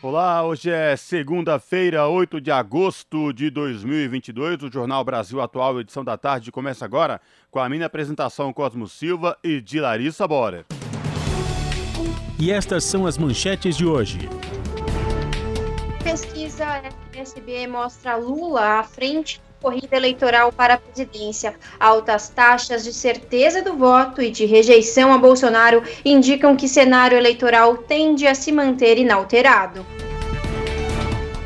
Olá, hoje é segunda-feira, 8 de agosto de 2022. O Jornal Brasil Atual, edição da tarde, começa agora com a minha apresentação Cosmo Silva e de Larissa Bora. E estas são as manchetes de hoje. Pesquisa FSB mostra Lula à frente corrida eleitoral para a presidência. Altas taxas de certeza do voto e de rejeição a Bolsonaro indicam que cenário eleitoral tende a se manter inalterado.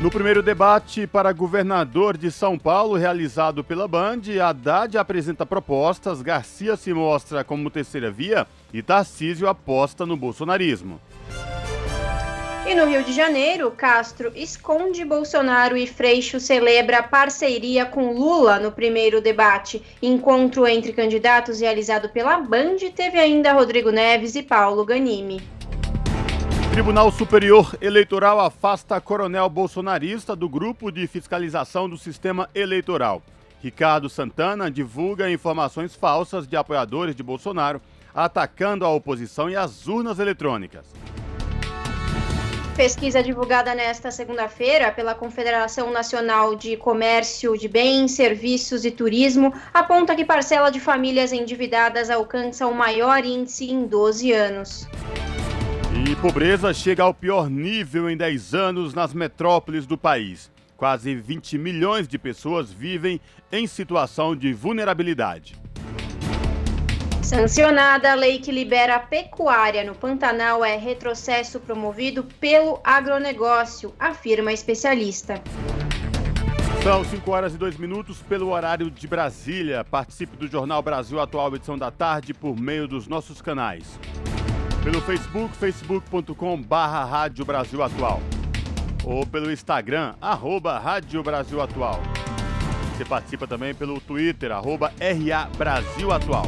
No primeiro debate para governador de São Paulo, realizado pela Band, Haddad apresenta propostas, Garcia se mostra como terceira via e Tarcísio aposta no bolsonarismo. E no Rio de Janeiro, Castro esconde Bolsonaro e Freixo celebra parceria com Lula no primeiro debate. Encontro entre candidatos realizado pela Band teve ainda Rodrigo Neves e Paulo Ganimi. Tribunal Superior Eleitoral afasta coronel bolsonarista do grupo de fiscalização do sistema eleitoral. Ricardo Santana divulga informações falsas de apoiadores de Bolsonaro atacando a oposição e as urnas eletrônicas. Pesquisa divulgada nesta segunda-feira pela Confederação Nacional de Comércio de Bens, Serviços e Turismo aponta que parcela de famílias endividadas alcança o maior índice em 12 anos. E pobreza chega ao pior nível em 10 anos nas metrópoles do país. Quase 20 milhões de pessoas vivem em situação de vulnerabilidade. Sancionada a lei que libera a pecuária no Pantanal é retrocesso promovido pelo agronegócio, afirma especialista. São 5 horas e 2 minutos pelo horário de Brasília. Participe do Jornal Brasil Atual, edição da tarde, por meio dos nossos canais. Pelo Facebook, facebook.com Rádio Brasil Atual. Ou pelo Instagram, arroba Rádio Brasil Atual. Você participa também pelo Twitter, arroba RA Brasil Atual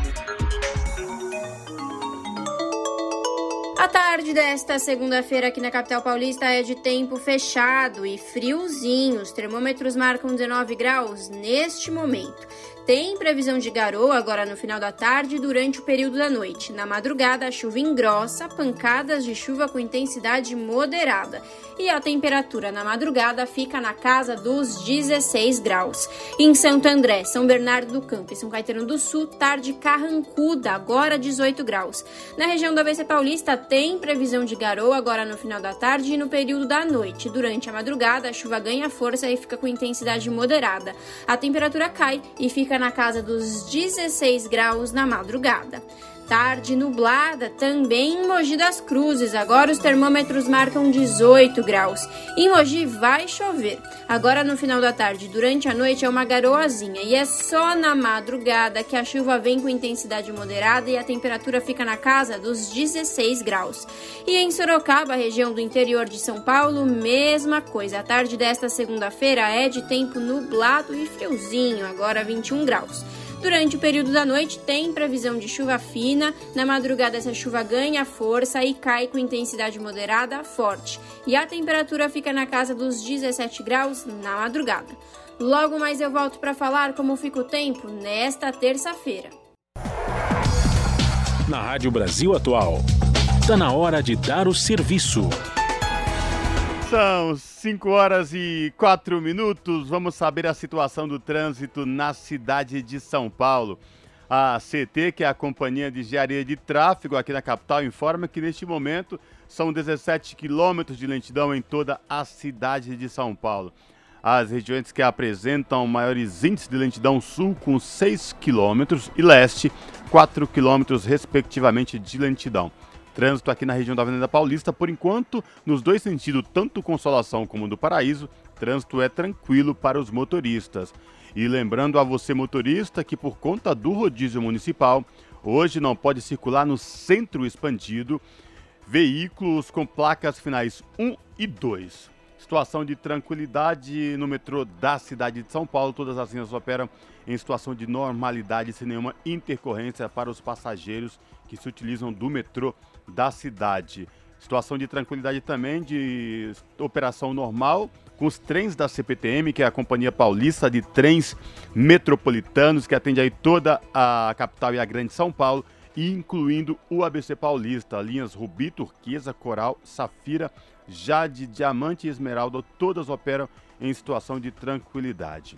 A tarde desta segunda-feira aqui na capital paulista é de tempo fechado e friozinho. Os termômetros marcam 19 graus neste momento. Tem previsão de garoa agora no final da tarde e durante o período da noite. Na madrugada, a chuva engrossa, pancadas de chuva com intensidade moderada. E a temperatura na madrugada fica na casa dos 16 graus. Em Santo André, São Bernardo do Campo e São Caetano do Sul, tarde carrancuda, agora 18 graus. Na região da ABC Paulista, tem previsão de garoa agora no final da tarde e no período da noite. Durante a madrugada, a chuva ganha força e fica com intensidade moderada. A temperatura cai e fica na casa dos 16 graus na madrugada. Tarde nublada também em Mogi das Cruzes. Agora os termômetros marcam 18 graus. Em Mogi vai chover. Agora no final da tarde, durante a noite é uma garoazinha e é só na madrugada que a chuva vem com intensidade moderada e a temperatura fica na casa dos 16 graus. E em Sorocaba, região do interior de São Paulo, mesma coisa. A tarde desta segunda-feira é de tempo nublado e friozinho, agora 21 graus. Durante o período da noite tem previsão de chuva fina, na madrugada essa chuva ganha força e cai com intensidade moderada forte, e a temperatura fica na casa dos 17 graus na madrugada. Logo mais eu volto para falar como fica o tempo nesta terça-feira. Na Rádio Brasil Atual, está na hora de dar o serviço. São 5 horas e 4 minutos. Vamos saber a situação do trânsito na cidade de São Paulo. A CT, que é a Companhia de Engenharia de Tráfego aqui na capital, informa que neste momento são 17 quilômetros de lentidão em toda a cidade de São Paulo. as regiões que apresentam maiores índices de lentidão sul com 6 km e leste 4 km respectivamente de lentidão. Trânsito aqui na região da Avenida Paulista, por enquanto, nos dois sentidos, tanto Consolação como do Paraíso, trânsito é tranquilo para os motoristas. E lembrando a você motorista que por conta do rodízio municipal, hoje não pode circular no centro expandido veículos com placas finais 1 e 2. Situação de tranquilidade no metrô da cidade de São Paulo. Todas as linhas operam em situação de normalidade, sem nenhuma intercorrência para os passageiros que se utilizam do metrô da cidade. Situação de tranquilidade também, de operação normal, com os trens da CPTM, que é a Companhia Paulista de Trens Metropolitanos, que atende aí toda a capital e a grande São Paulo, incluindo o ABC Paulista, linhas Rubi, Turquesa, Coral, Safira, Jade, Diamante e Esmeralda, todas operam em situação de tranquilidade.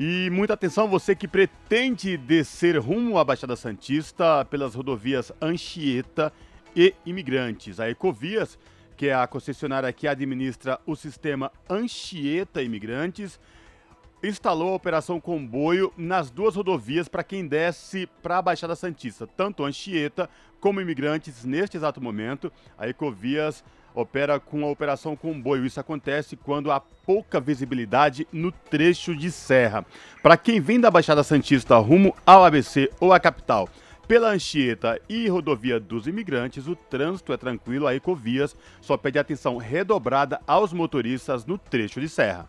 E muita atenção, você que pretende descer rumo à Baixada Santista pelas rodovias Anchieta e Imigrantes. A Ecovias, que é a concessionária que administra o sistema Anchieta Imigrantes, instalou a operação comboio nas duas rodovias para quem desce para a Baixada Santista, tanto Anchieta como Imigrantes neste exato momento. A Ecovias opera com a operação comboio. Isso acontece quando há pouca visibilidade no trecho de serra. Para quem vem da Baixada Santista rumo ao ABC ou à capital, pela Anchieta e rodovia dos imigrantes, o trânsito é tranquilo, a Ecovias só pede atenção redobrada aos motoristas no trecho de serra.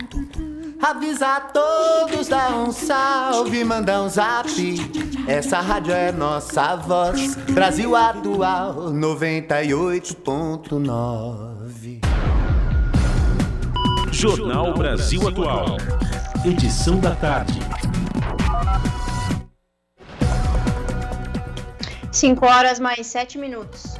Avisa a todos, dá um salve, manda um zap. Essa rádio é nossa voz. Brasil Atual 98.9. Jornal Brasil Atual. Edição da tarde. 5 horas mais 7 minutos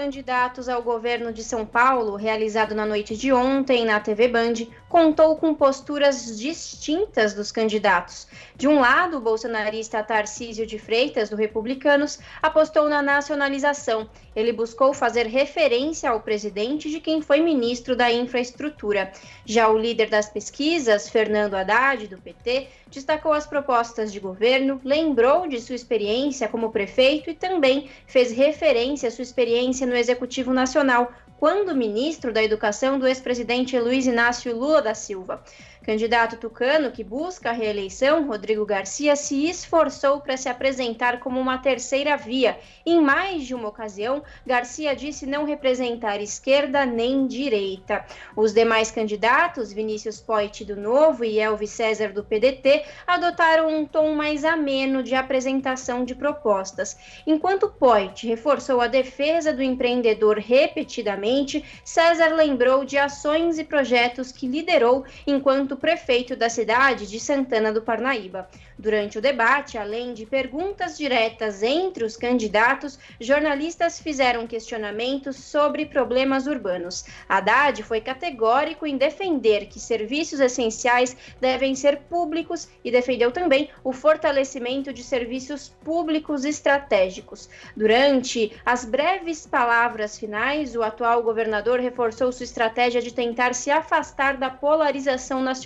candidatos ao governo de São Paulo, realizado na noite de ontem na TV Band, contou com posturas distintas dos candidatos. De um lado, o bolsonarista Tarcísio de Freitas, do Republicanos, apostou na nacionalização. Ele buscou fazer referência ao presidente de quem foi ministro da Infraestrutura. Já o líder das pesquisas, Fernando Haddad, do PT, destacou as propostas de governo, lembrou de sua experiência como prefeito e também fez referência à sua experiência no Executivo Nacional, quando ministro da Educação do ex-presidente Luiz Inácio Lula da Silva. Candidato tucano que busca a reeleição, Rodrigo Garcia se esforçou para se apresentar como uma terceira via. Em mais de uma ocasião, Garcia disse não representar esquerda nem direita. Os demais candidatos, Vinícius Poit do Novo e Elvis César do PDT, adotaram um tom mais ameno de apresentação de propostas. Enquanto Poit reforçou a defesa do empreendedor repetidamente, César lembrou de ações e projetos que liderou enquanto prefeito da cidade de Santana do Parnaíba. Durante o debate, além de perguntas diretas entre os candidatos, jornalistas fizeram questionamentos sobre problemas urbanos. Haddad foi categórico em defender que serviços essenciais devem ser públicos e defendeu também o fortalecimento de serviços públicos estratégicos. Durante as breves palavras finais, o atual governador reforçou sua estratégia de tentar se afastar da polarização nacional.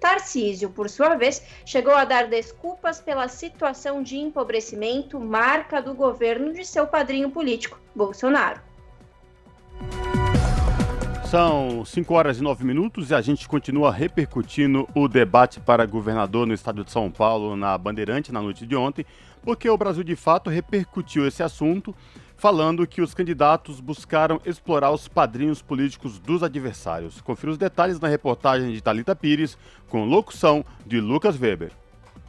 Tarcísio, por sua vez, chegou a dar desculpas pela situação de empobrecimento, marca do governo de seu padrinho político, Bolsonaro. São 5 horas e 9 minutos e a gente continua repercutindo o debate para governador no estado de São Paulo na Bandeirante na noite de ontem, porque o Brasil de fato repercutiu esse assunto falando que os candidatos buscaram explorar os padrinhos políticos dos adversários. Confira os detalhes na reportagem de Talita Pires, com locução de Lucas Weber.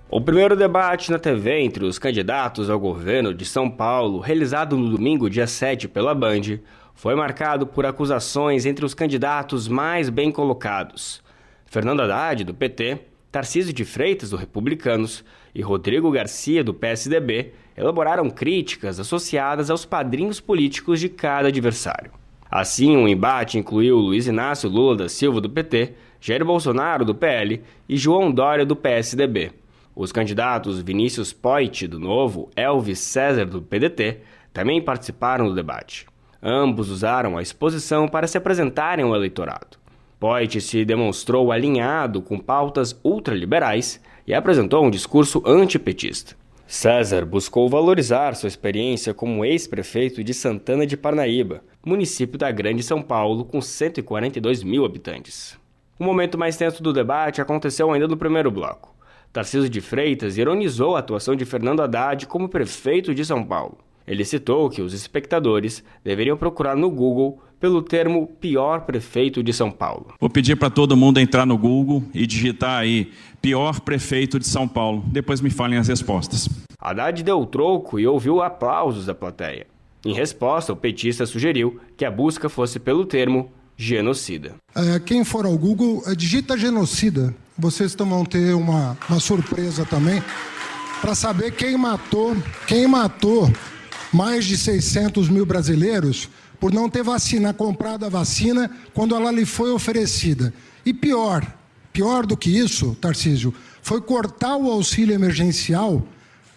O primeiro debate na TV entre os candidatos ao governo de São Paulo, realizado no domingo, dia 7, pela Band, foi marcado por acusações entre os candidatos mais bem colocados. Fernando Haddad, do PT, Tarcísio de Freitas, do Republicanos, e Rodrigo Garcia, do PSDB, elaboraram críticas associadas aos padrinhos políticos de cada adversário. Assim, o um embate incluiu Luiz Inácio Lula da Silva, do PT, Jair Bolsonaro, do PL, e João Dória, do PSDB. Os candidatos Vinícius Poit, do Novo, Elvis César, do PDT, também participaram do debate. Ambos usaram a exposição para se apresentarem ao eleitorado. Poit se demonstrou alinhado com pautas ultraliberais e apresentou um discurso antipetista. César buscou valorizar sua experiência como ex-prefeito de Santana de Parnaíba, município da Grande São Paulo, com 142 mil habitantes. O momento mais tenso do debate aconteceu ainda no primeiro bloco. Tarcísio de Freitas ironizou a atuação de Fernando Haddad como prefeito de São Paulo. Ele citou que os espectadores deveriam procurar no Google pelo termo pior prefeito de São Paulo. Vou pedir para todo mundo entrar no Google e digitar aí pior prefeito de São Paulo. Depois me falem as respostas. Haddad deu o troco e ouviu aplausos da plateia. Em resposta, o petista sugeriu que a busca fosse pelo termo genocida. É, quem for ao Google, é, digita genocida. Vocês vão ter uma, uma surpresa também para saber quem matou, quem matou mais de 600 mil brasileiros por não ter vacina, comprado a vacina quando ela lhe foi oferecida. E pior, pior do que isso, Tarcísio, foi cortar o auxílio emergencial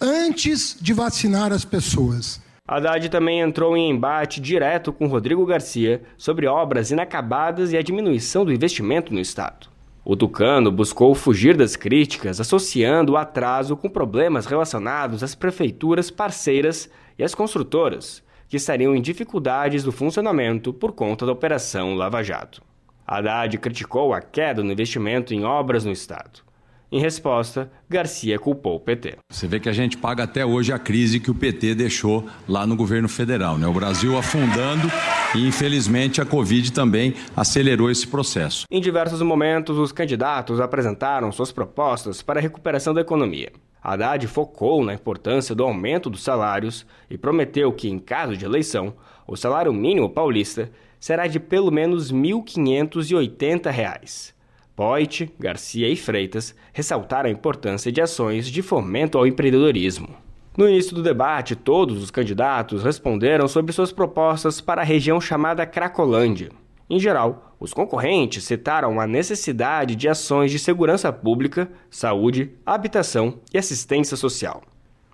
antes de vacinar as pessoas. Haddad também entrou em embate direto com Rodrigo Garcia sobre obras inacabadas e a diminuição do investimento no Estado. O Tucano buscou fugir das críticas, associando o atraso com problemas relacionados às prefeituras parceiras e às construtoras, que estariam em dificuldades do funcionamento por conta da Operação Lava Jato. Haddad criticou a queda no investimento em obras no Estado. Em resposta, Garcia culpou o PT. Você vê que a gente paga até hoje a crise que o PT deixou lá no governo federal. Né? O Brasil afundando e, infelizmente, a Covid também acelerou esse processo. Em diversos momentos, os candidatos apresentaram suas propostas para a recuperação da economia. Haddad focou na importância do aumento dos salários e prometeu que, em caso de eleição, o salário mínimo paulista será de pelo menos R$ 1.580. Poit, Garcia e Freitas ressaltaram a importância de ações de fomento ao empreendedorismo. No início do debate, todos os candidatos responderam sobre suas propostas para a região chamada Cracolândia. Em geral, os concorrentes citaram a necessidade de ações de segurança pública, saúde, habitação e assistência social.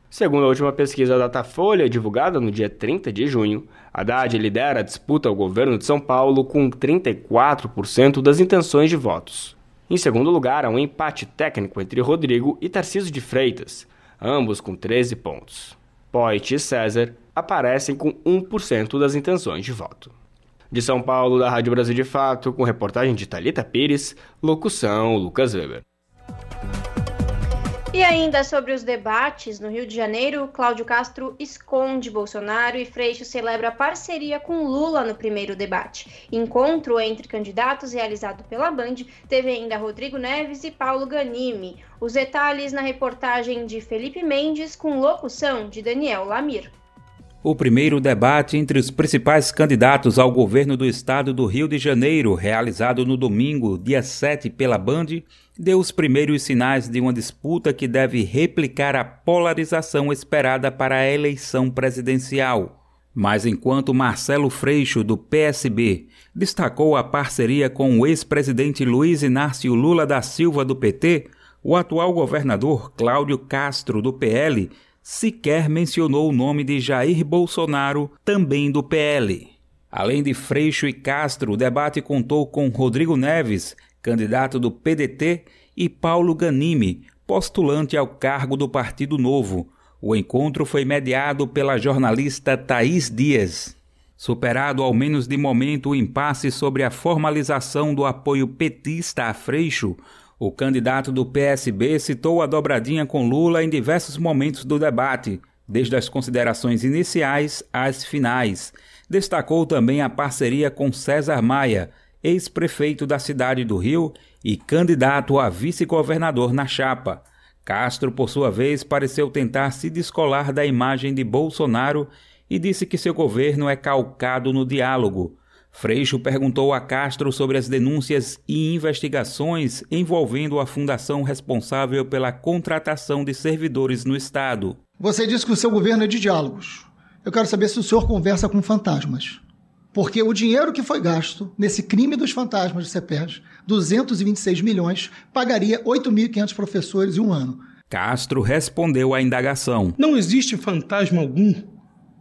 Segundo a última pesquisa Datafolha, divulgada no dia 30 de junho, Haddad lidera a disputa ao governo de São Paulo com 34% das intenções de votos. Em segundo lugar, há um empate técnico entre Rodrigo e Tarcísio de Freitas, ambos com 13 pontos. Poit e César aparecem com 1% das intenções de voto. De São Paulo, da Rádio Brasil de Fato, com reportagem de Talita Pires, locução Lucas Weber. E ainda sobre os debates, no Rio de Janeiro, Cláudio Castro esconde Bolsonaro e Freixo celebra parceria com Lula no primeiro debate. Encontro entre candidatos realizado pela Band teve ainda Rodrigo Neves e Paulo Ganimi. Os detalhes na reportagem de Felipe Mendes com locução de Daniel Lamir. O primeiro debate entre os principais candidatos ao governo do estado do Rio de Janeiro, realizado no domingo, dia 7, pela Band, deu os primeiros sinais de uma disputa que deve replicar a polarização esperada para a eleição presidencial. Mas enquanto Marcelo Freixo, do PSB, destacou a parceria com o ex-presidente Luiz Inácio Lula da Silva, do PT, o atual governador Cláudio Castro, do PL, sequer mencionou o nome de Jair Bolsonaro, também do PL. Além de Freixo e Castro, o debate contou com Rodrigo Neves, candidato do PDT, e Paulo Ganimi, postulante ao cargo do Partido Novo. O encontro foi mediado pela jornalista Thaís Dias. Superado ao menos de momento o impasse sobre a formalização do apoio petista a Freixo, o candidato do PSB citou a dobradinha com Lula em diversos momentos do debate, desde as considerações iniciais às finais. Destacou também a parceria com César Maia, ex-prefeito da cidade do Rio e candidato a vice-governador na chapa. Castro, por sua vez, pareceu tentar se descolar da imagem de Bolsonaro e disse que seu governo é calcado no diálogo. Freixo perguntou a Castro sobre as denúncias e investigações envolvendo a fundação responsável pela contratação de servidores no Estado. Você disse que o seu governo é de diálogos. Eu quero saber se o senhor conversa com fantasmas. Porque o dinheiro que foi gasto nesse crime dos fantasmas de CEPERS, 226 milhões, pagaria 8.500 professores em um ano. Castro respondeu à indagação. Não existe fantasma algum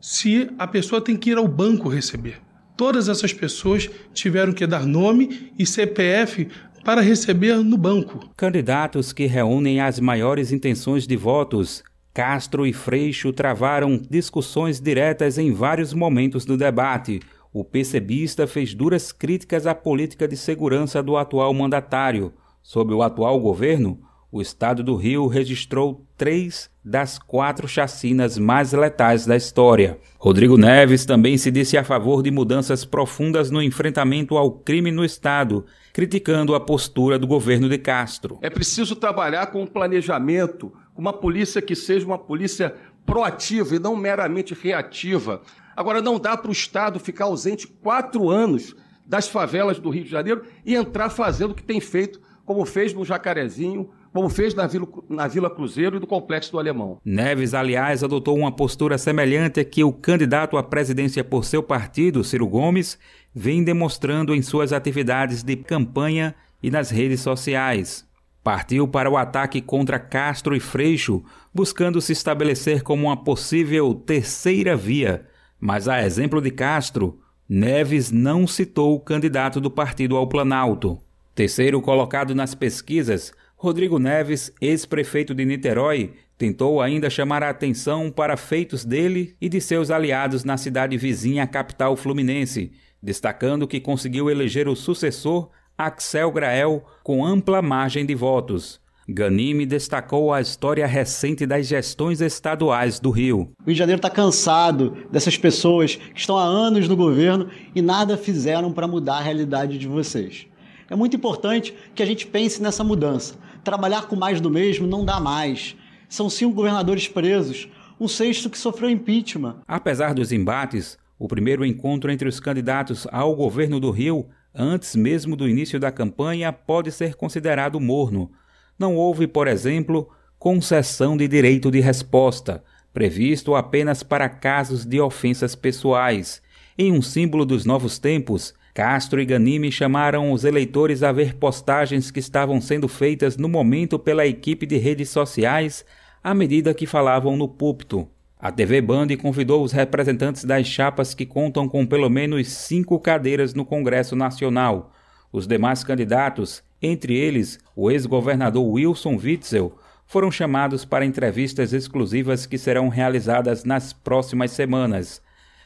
se a pessoa tem que ir ao banco receber. Todas essas pessoas tiveram que dar nome e CPF para receber no banco. Candidatos que reúnem as maiores intenções de votos, Castro e Freixo travaram discussões diretas em vários momentos do debate. O PCBista fez duras críticas à política de segurança do atual mandatário. Sob o atual governo, o estado do Rio registrou três das quatro chacinas mais letais da história. Rodrigo Neves também se disse a favor de mudanças profundas no enfrentamento ao crime no estado, criticando a postura do governo de Castro. É preciso trabalhar com um planejamento, uma polícia que seja uma polícia proativa e não meramente reativa. Agora, não dá para o Estado ficar ausente quatro anos das favelas do Rio de Janeiro e entrar fazendo o que tem feito, como fez no Jacarezinho, como fez na Vila, na Vila Cruzeiro e do Complexo do Alemão. Neves, aliás, adotou uma postura semelhante a que o candidato à presidência por seu partido, Ciro Gomes, vem demonstrando em suas atividades de campanha e nas redes sociais. Partiu para o ataque contra Castro e Freixo, buscando se estabelecer como uma possível terceira via. Mas, a exemplo de Castro, Neves não citou o candidato do partido ao Planalto. Terceiro colocado nas pesquisas, Rodrigo Neves, ex-prefeito de Niterói, tentou ainda chamar a atenção para feitos dele e de seus aliados na cidade vizinha à capital fluminense, destacando que conseguiu eleger o sucessor, Axel Grael, com ampla margem de votos. Ganime destacou a história recente das gestões estaduais do Rio. O Rio de Janeiro está cansado dessas pessoas que estão há anos no governo e nada fizeram para mudar a realidade de vocês. É muito importante que a gente pense nessa mudança. Trabalhar com mais do mesmo não dá mais. São cinco governadores presos, um sexto que sofreu impeachment. Apesar dos embates, o primeiro encontro entre os candidatos ao governo do Rio, antes mesmo do início da campanha, pode ser considerado morno. Não houve, por exemplo, concessão de direito de resposta, previsto apenas para casos de ofensas pessoais. Em um símbolo dos novos tempos, Castro e Ganime chamaram os eleitores a ver postagens que estavam sendo feitas no momento pela equipe de redes sociais à medida que falavam no púlpito. A TV Band convidou os representantes das chapas que contam com pelo menos cinco cadeiras no Congresso Nacional. Os demais candidatos, entre eles o ex-governador Wilson Witzel, foram chamados para entrevistas exclusivas que serão realizadas nas próximas semanas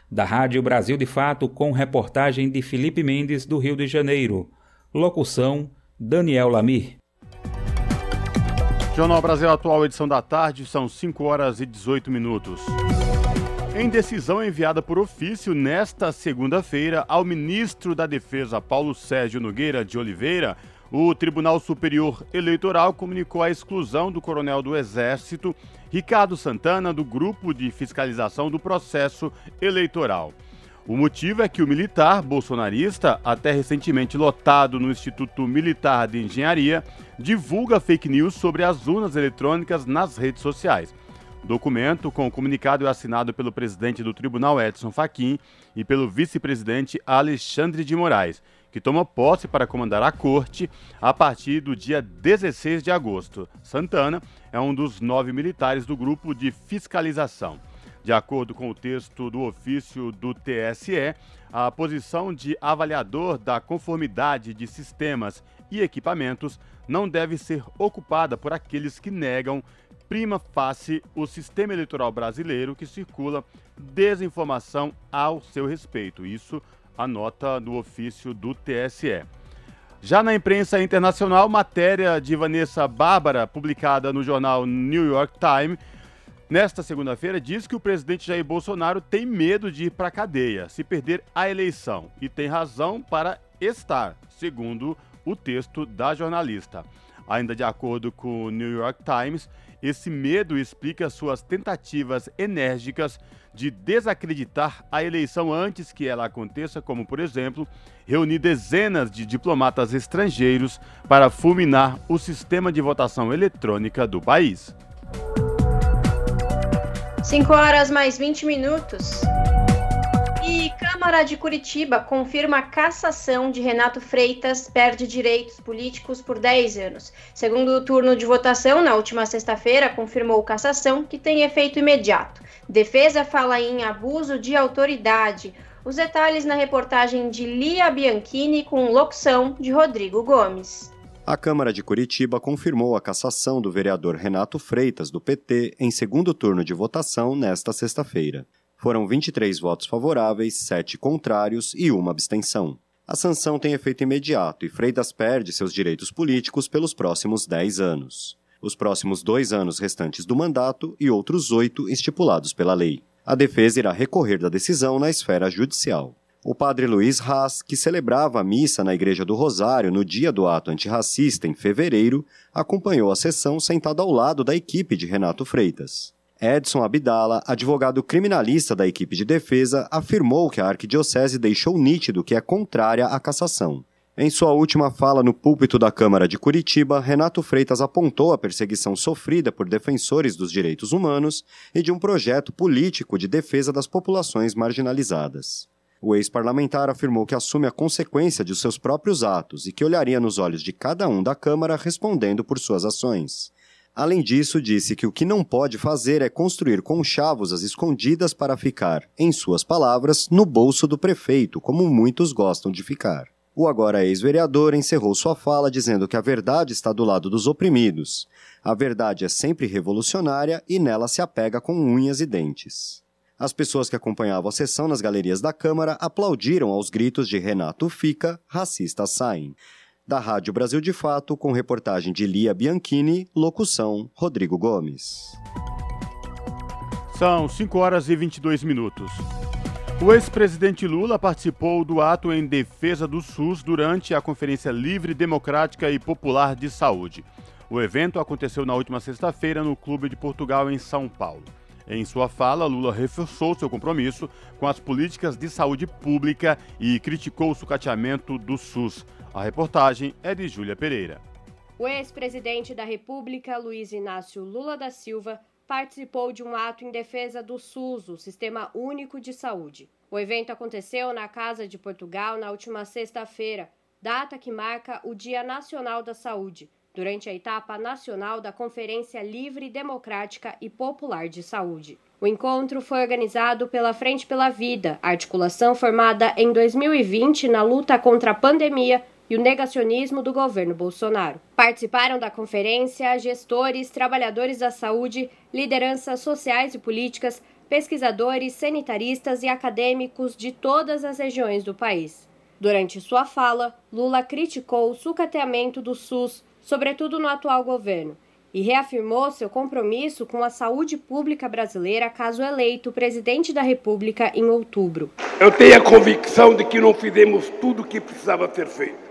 da Rádio Brasil de Fato, com reportagem de Felipe Mendes, do Rio de Janeiro. Locução: Daniel Lamir. Jornal Brasil Atual, edição da tarde, são 5 horas e 18 minutos. Em decisão enviada por ofício nesta segunda-feira ao ministro da Defesa Paulo Sérgio Nogueira de Oliveira, o Tribunal Superior Eleitoral comunicou a exclusão do coronel do Exército Ricardo Santana do Grupo de Fiscalização do Processo Eleitoral. O motivo é que o militar bolsonarista, até recentemente lotado no Instituto Militar de Engenharia, divulga fake news sobre as urnas eletrônicas nas redes sociais. O documento, com o comunicado, é assinado pelo presidente do Tribunal Edson Fachin e pelo vice-presidente Alexandre de Moraes que toma posse para comandar a corte a partir do dia 16 de agosto. Santana é um dos nove militares do grupo de fiscalização. De acordo com o texto do ofício do TSE, a posição de avaliador da conformidade de sistemas e equipamentos não deve ser ocupada por aqueles que negam prima facie o sistema eleitoral brasileiro que circula desinformação ao seu respeito. Isso a nota do ofício do TSE. Já na imprensa internacional, matéria de Vanessa Bárbara, publicada no jornal New York Times, nesta segunda-feira, diz que o presidente Jair Bolsonaro tem medo de ir para a cadeia se perder a eleição e tem razão para estar, segundo o texto da jornalista. Ainda de acordo com o New York Times, Esse medo explica suas tentativas enérgicas de desacreditar a eleição antes que ela aconteça, como, por exemplo, reunir dezenas de diplomatas estrangeiros para fulminar o sistema de votação eletrônica do país. 5 horas mais 20 minutos. Câmara de Curitiba confirma a cassação de Renato Freitas, perde direitos políticos por 10 anos. Segundo turno de votação, na última sexta-feira, confirmou cassação que tem efeito imediato. Defesa fala em abuso de autoridade. Os detalhes na reportagem de Lia Bianchini com locução de Rodrigo Gomes. A Câmara de Curitiba confirmou a cassação do vereador Renato Freitas, do PT, em segundo turno de votação nesta sexta-feira. Foram 23 votos favoráveis, 7 contrários e uma abstenção. A sanção tem efeito imediato e Freitas perde seus direitos políticos pelos próximos 10 anos. Os próximos dois anos restantes do mandato e outros oito estipulados pela lei. A defesa irá recorrer da decisão na esfera judicial. O padre Luiz Haas, que celebrava a missa na Igreja do Rosário no dia do ato antirracista em fevereiro, acompanhou a sessão sentado ao lado da equipe de Renato Freitas. Edson Abdala, advogado criminalista da equipe de defesa, afirmou que a arquidiocese deixou nítido que é contrária à cassação. Em sua última fala no púlpito da Câmara de Curitiba, Renato Freitas apontou a perseguição sofrida por defensores dos direitos humanos e de um projeto político de defesa das populações marginalizadas. O ex-parlamentar afirmou que assume a consequência de seus próprios atos e que olharia nos olhos de cada um da Câmara respondendo por suas ações. Além disso, disse que o que não pode fazer é construir conchavos às escondidas para ficar, em suas palavras, no bolso do prefeito, como muitos gostam de ficar. O agora ex-vereador encerrou sua fala dizendo que a verdade está do lado dos oprimidos. A verdade é sempre revolucionária e nela se apega com unhas e dentes. As pessoas que acompanhavam a sessão nas galerias da Câmara aplaudiram aos gritos de Renato Fica, racistas saem. Da Rádio Brasil de Fato, com reportagem de Lia Bianchini, locução Rodrigo Gomes. São 5 horas e 22 minutos. O ex-presidente Lula participou do ato em defesa do SUS durante a Conferência Livre, Democrática e Popular de Saúde. O evento aconteceu na última sexta-feira no Clube de Portugal, em São Paulo. Em sua fala, Lula reforçou seu compromisso com as políticas de saúde pública e criticou o sucateamento do SUS. A reportagem é de Júlia Pereira. O ex-presidente da República, Luiz Inácio Lula da Silva, participou de um ato em defesa do SUS, o Sistema Único de Saúde. O evento aconteceu na Casa de Portugal na última sexta-feira, data que marca o Dia Nacional da Saúde durante a etapa nacional da Conferência Livre, Democrática e Popular de Saúde. O encontro foi organizado pela Frente pela Vida, articulação formada em 2020 na luta contra a pandemia e o negacionismo do governo Bolsonaro. Participaram da conferência gestores, trabalhadores da saúde, lideranças sociais e políticas, pesquisadores, sanitaristas e acadêmicos de todas as regiões do país. Durante sua fala, Lula criticou o sucateamento do SUS, sobretudo no atual governo, e reafirmou seu compromisso com a saúde pública brasileira caso eleito presidente da República em outubro. Eu tenho a convicção de que não fizemos tudo o que precisava ser feito,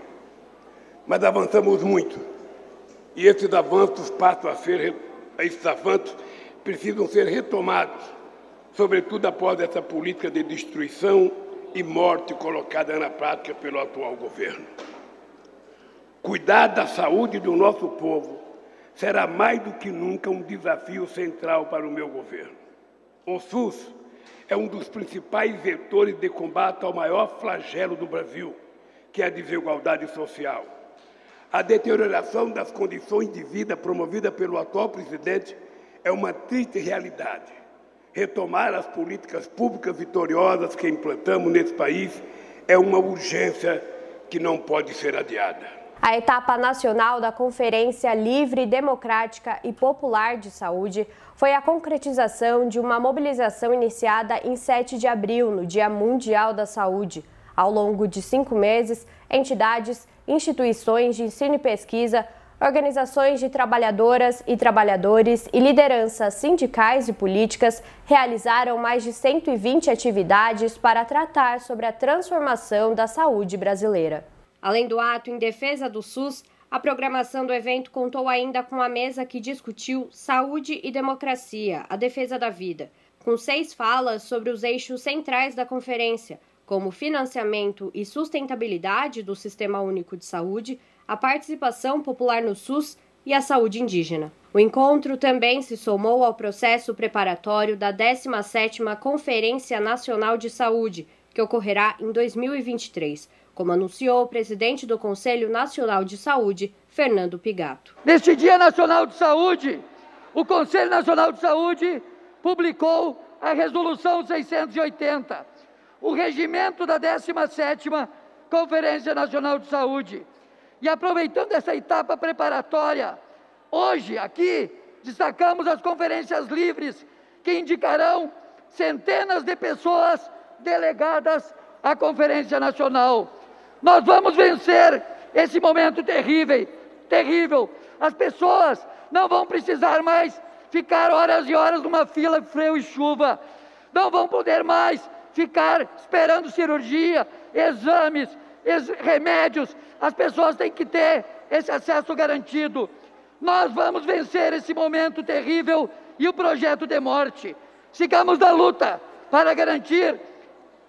mas avançamos muito. E esses avanços passam a ser, esses avanços precisam ser retomados, sobretudo após essa política de destruição e morte colocada na prática pelo atual governo. Cuidar da saúde do nosso povo será mais do que nunca um desafio central para o meu governo. O SUS é um dos principais vetores de combate ao maior flagelo do Brasil, que é a desigualdade social. A deterioração das condições de vida promovida pelo atual presidente é uma triste realidade. Retomar as políticas públicas vitoriosas que implantamos nesse país é uma urgência que não pode ser adiada. A etapa nacional da Conferência Livre, Democrática e Popular de Saúde foi a concretização de uma mobilização iniciada em 7 de abril, no Dia Mundial da Saúde. Ao longo de cinco meses, entidades, instituições de ensino e pesquisa, organizações de trabalhadoras e trabalhadores e lideranças sindicais e políticas realizaram mais de 120 atividades para tratar sobre a transformação da saúde brasileira. Além do ato em defesa do SUS, A programação do evento contou ainda com a mesa que discutiu saúde e democracia, a defesa da vida, com seis falas sobre os eixos centrais da conferência, como financiamento e sustentabilidade do Sistema Único de Saúde, a participação popular no SUS e a saúde indígena. O encontro também se somou ao processo preparatório da 17ª Conferência Nacional de Saúde, que ocorrerá em 2023, como anunciou o presidente do Conselho Nacional de Saúde, Fernando Pigato. Neste Dia Nacional de Saúde, o Conselho Nacional de Saúde publicou a Resolução 680, o regimento da 17ª Conferência Nacional de Saúde. E aproveitando essa etapa preparatória, hoje aqui destacamos as conferências livres que indicarão centenas de pessoas delegadas à Conferência Nacional. Nós vamos vencer esse momento terrível, terrível. As pessoas não vão precisar mais ficar horas e horas numa fila frio e chuva. Não vão poder mais ficar esperando cirurgia, exames, ex remédios. As pessoas têm que ter esse acesso garantido. Nós vamos vencer esse momento terrível e o projeto de morte. Sigamos na luta para garantir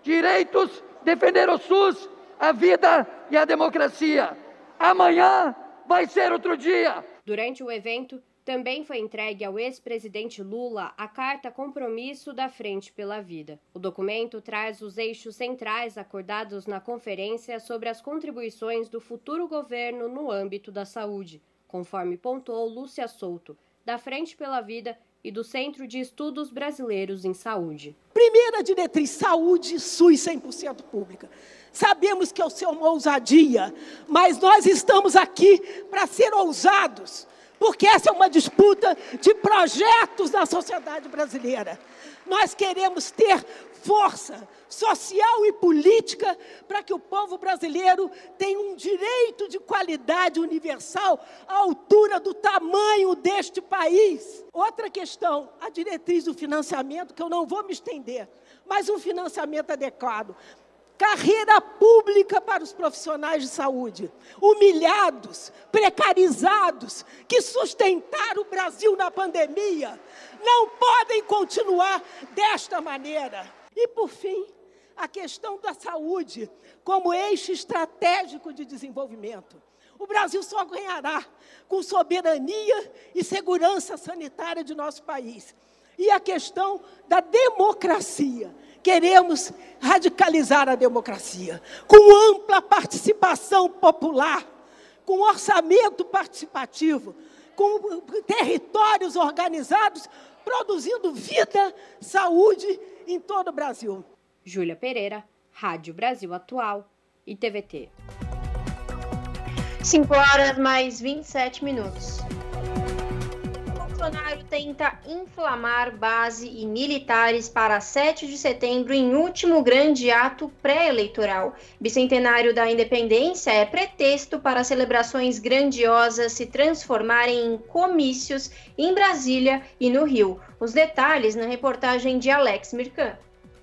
direitos, defender o SUS, a vida e a democracia. Amanhã vai ser outro dia. Durante o evento, também foi entregue ao ex-presidente Lula a Carta Compromisso da Frente pela Vida. O documento traz os eixos centrais acordados na conferência sobre as contribuições do futuro governo no âmbito da saúde, conforme pontuou Lúcia Souto, da Frente pela Vida e do Centro de Estudos Brasileiros em Saúde. Primeira diretriz: saúde, SUS 100% pública. Sabemos que é o seu uma ousadia, mas nós estamos aqui para ser ousados porque essa é uma disputa de projetos da sociedade brasileira. Nós queremos ter força social e política para que o povo brasileiro tenha um direito de qualidade universal à altura do tamanho deste país. Outra questão, a diretriz do financiamento, que eu não vou me estender, mas um financiamento adequado carreira pública para os profissionais de saúde, humilhados, precarizados, que sustentaram o Brasil na pandemia, não podem continuar desta maneira. E, por fim, a questão da saúde como eixo estratégico de desenvolvimento. O Brasil só ganhará com soberania e segurança sanitária de nosso país. E a questão da democracia queremos radicalizar a democracia com ampla participação popular, com orçamento participativo, com territórios organizados, produzindo vida, saúde em todo o Brasil. Júlia Pereira, Rádio Brasil Atual e TVT. 5 horas mais 27 minutos. Bolsonaro tenta inflamar base e militares para 7 de setembro em último grande ato pré-eleitoral. Bicentenário da Independência é pretexto para celebrações grandiosas se transformarem em comícios em Brasília e no Rio. Os detalhes na reportagem de Alex Mirkan.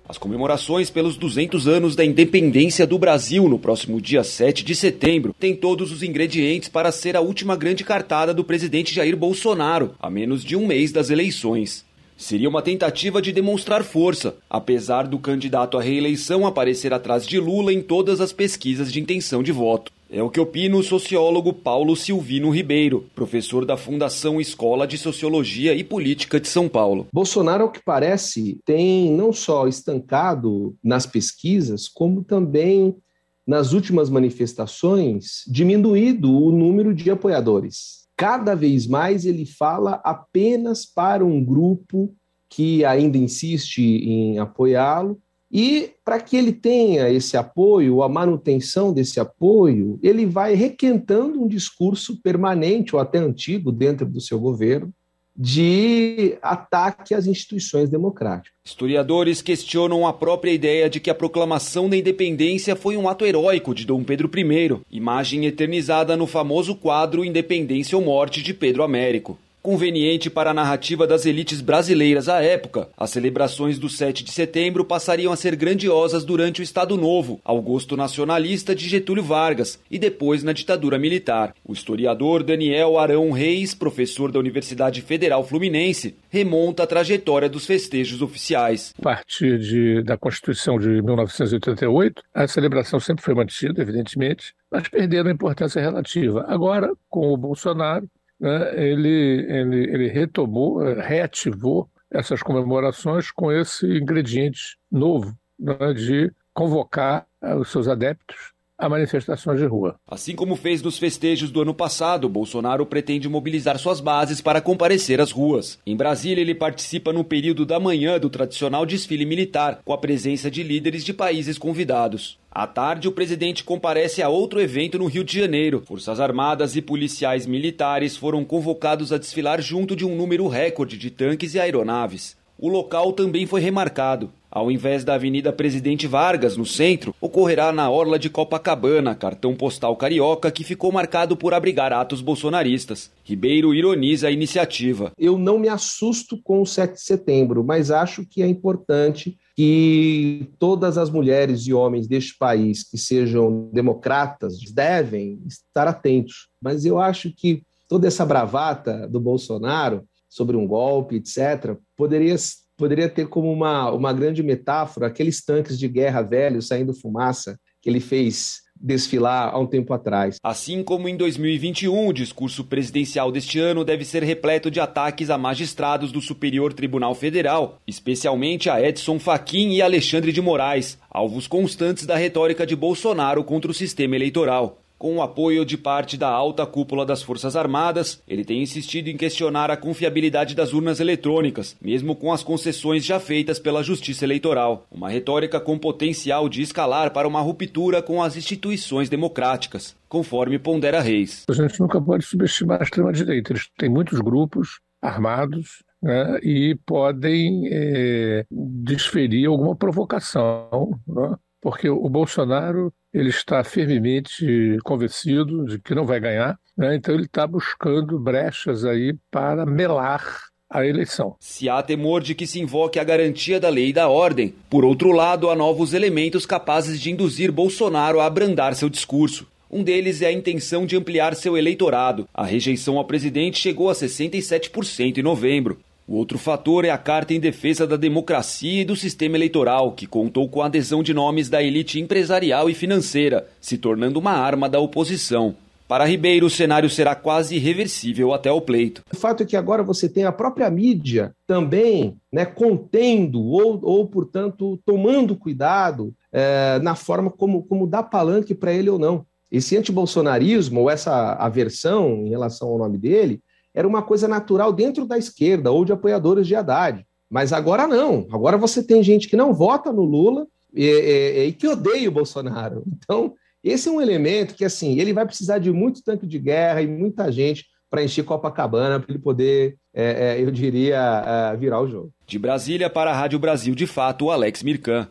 As comemorações pelos 200 anos da independência do Brasil no próximo dia 7 de setembro têm todos os ingredientes para ser a última grande cartada do presidente Jair Bolsonaro, a menos de um mês das eleições. Seria uma tentativa de demonstrar força, apesar do candidato à reeleição aparecer atrás de Lula em todas as pesquisas de intenção de voto. É o que opina o sociólogo Paulo Silvino Ribeiro, professor da Fundação Escola de Sociologia e Política de São Paulo. Bolsonaro, ao que parece, tem não só estancado nas pesquisas, como também nas últimas manifestações diminuído o número de apoiadores. Cada vez mais ele fala apenas para um grupo que ainda insiste em apoiá-lo e para que ele tenha esse apoio, a manutenção desse apoio, ele vai requentando um discurso permanente ou até antigo dentro do seu governo de ataque às instituições democráticas. Historiadores questionam a própria ideia de que a proclamação da independência foi um ato heróico de Dom Pedro I, imagem eternizada no famoso quadro Independência ou Morte de Pedro Américo. Conveniente para a narrativa das elites brasileiras à época, as celebrações do 7 de setembro passariam a ser grandiosas durante o Estado Novo, ao gosto nacionalista de Getúlio Vargas e depois na ditadura militar. O historiador Daniel Arão Reis, professor da Universidade Federal Fluminense, remonta a trajetória dos festejos oficiais. A partir de, da Constituição de 1988, a celebração sempre foi mantida, evidentemente, mas perdendo a importância relativa. Agora, com o Bolsonaro, né, ele, ele, ele retomou, eh, reativou essas comemorações com esse ingrediente novo né, de convocar eh, os seus adeptos a manifestações de rua. Assim como fez nos festejos do ano passado, Bolsonaro pretende mobilizar suas bases para comparecer às ruas. Em Brasília, ele participa no período da manhã do tradicional desfile militar, com a presença de líderes de países convidados. À tarde, o presidente comparece a outro evento no Rio de Janeiro. Forças Armadas e policiais militares foram convocados a desfilar junto de um número recorde de tanques e aeronaves. O local também foi remarcado. Ao invés da Avenida Presidente Vargas, no centro, ocorrerá na Orla de Copacabana, cartão postal carioca que ficou marcado por abrigar atos bolsonaristas. Ribeiro ironiza a iniciativa. Eu não me assusto com o 7 de setembro, mas acho que é importante que todas as mulheres e homens deste país que sejam democratas devem estar atentos. Mas eu acho que toda essa bravata do Bolsonaro sobre um golpe, etc., poderia poderia ter como uma, uma grande metáfora aqueles tanques de guerra velhos saindo fumaça que ele fez desfilar há um tempo atrás. Assim como em 2021, o discurso presidencial deste ano deve ser repleto de ataques a magistrados do Superior Tribunal Federal, especialmente a Edson Fachin e Alexandre de Moraes, alvos constantes da retórica de Bolsonaro contra o sistema eleitoral. Com o apoio de parte da alta cúpula das Forças Armadas, ele tem insistido em questionar a confiabilidade das urnas eletrônicas, mesmo com as concessões já feitas pela Justiça Eleitoral. Uma retórica com potencial de escalar para uma ruptura com as instituições democráticas, conforme pondera Reis. A gente nunca pode subestimar a extrema-direita. Eles têm muitos grupos armados né, e podem é, desferir alguma provocação. Né? porque o Bolsonaro ele está firmemente convencido de que não vai ganhar, né? então ele está buscando brechas aí para melar a eleição. Se há temor de que se invoque a garantia da lei e da ordem, por outro lado, há novos elementos capazes de induzir Bolsonaro a abrandar seu discurso. Um deles é a intenção de ampliar seu eleitorado. A rejeição ao presidente chegou a 67% em novembro. O outro fator é a Carta em Defesa da Democracia e do Sistema Eleitoral, que contou com a adesão de nomes da elite empresarial e financeira, se tornando uma arma da oposição. Para Ribeiro, o cenário será quase irreversível até o pleito. O fato é que agora você tem a própria mídia também né, contendo ou, ou, portanto, tomando cuidado é, na forma como, como dá palanque para ele ou não. Esse antibolsonarismo, ou essa aversão em relação ao nome dele, era uma coisa natural dentro da esquerda ou de apoiadores de Haddad. Mas agora não. Agora você tem gente que não vota no Lula e, e, e, que odeia o Bolsonaro. Então, esse é um elemento que, assim, ele vai precisar de muito tanque de guerra e muita gente para encher Copacabana para ele poder, é, é, eu diria, é, virar o jogo. De Brasília para a Rádio Brasil de Fato, Alex Mirkan.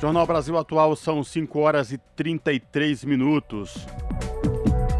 Jornal Brasil Atual são 5 horas e 33 minutos.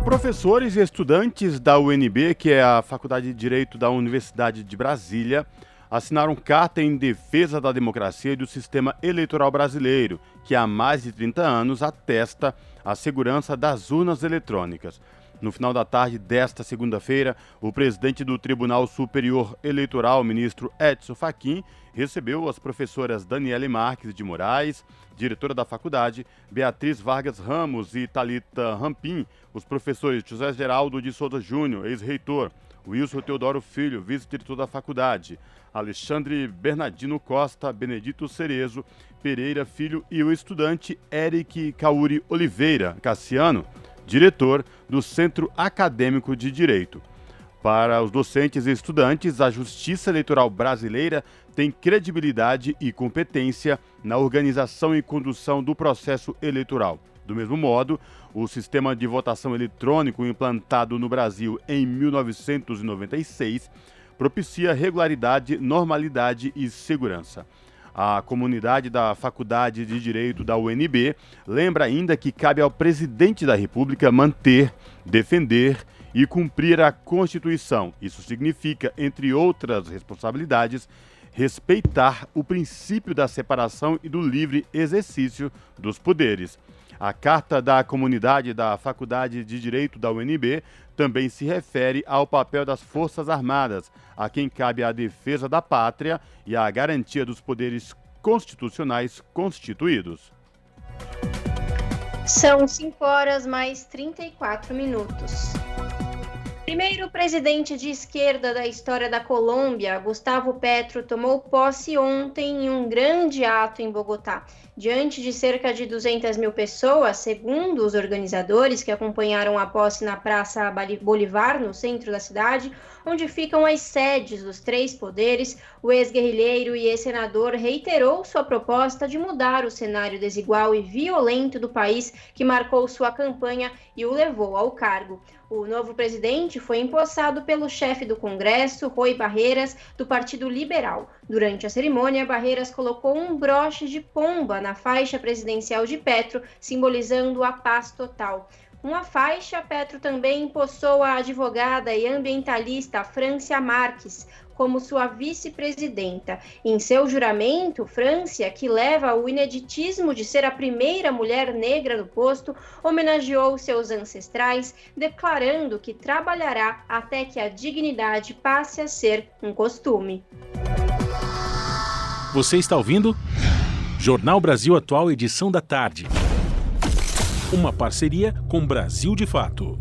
Professores e estudantes da UNB, que é a Faculdade de Direito da Universidade de Brasília, assinaram carta em defesa da democracia e do sistema eleitoral brasileiro, que há mais de 30 anos atesta a segurança das urnas eletrônicas. No final da tarde desta segunda-feira, o presidente do Tribunal Superior Eleitoral, ministro Edson Fachin, recebeu as professoras Daniele Marques de Moraes, diretora da faculdade, Beatriz Vargas Ramos e Talita Rampim, os professores José Geraldo de Souza Júnior, ex-reitor, Wilson Teodoro Filho, vice-diretor da faculdade, Alexandre Bernardino Costa, Benedito Cerezo, Pereira Filho e o estudante Eric Cauri Oliveira Cassiano, diretor do Centro Acadêmico de Direito. Para os docentes e estudantes, a Justiça Eleitoral Brasileira tem credibilidade e competência na organização e condução do processo eleitoral. Do mesmo modo, o sistema de votação eletrônico implantado no Brasil em 1996 propicia regularidade, normalidade e segurança. A comunidade da Faculdade de Direito da UNB lembra ainda que cabe ao presidente da República manter, defender e cumprir a Constituição. Isso significa, entre outras responsabilidades, respeitar o princípio da separação e do livre exercício dos poderes. A Carta da Comunidade da Faculdade de Direito da UNB também se refere ao papel das Forças Armadas, a quem cabe a defesa da pátria e a garantia dos poderes constitucionais constituídos. São 5 horas mais 34 minutos. Primeiro presidente de esquerda da história da Colômbia, Gustavo Petro, tomou posse ontem em um grande ato em Bogotá. Diante de cerca de 200 mil pessoas, segundo os organizadores que acompanharam a posse na Praça Bolivar, no centro da cidade, onde ficam as sedes dos três poderes, o ex-guerrilheiro e ex-senador reiterou sua proposta de mudar o cenário desigual e violento do país que marcou sua campanha e o levou ao cargo. O novo presidente foi empossado pelo chefe do Congresso, Rui Barreiras, do Partido Liberal. Durante a cerimônia, Barreiras colocou um broche de pomba na faixa presidencial de Petro, simbolizando a paz total. Uma faixa, Petro também empossou a advogada e ambientalista Francia Marques como sua vice-presidenta. Em seu juramento, Francia, que leva o ineditismo de ser a primeira mulher negra no posto, homenageou seus ancestrais, declarando que trabalhará até que a dignidade passe a ser um costume. Você está ouvindo? Jornal Brasil Atual, edição da tarde. Uma parceria com Brasil de Fato.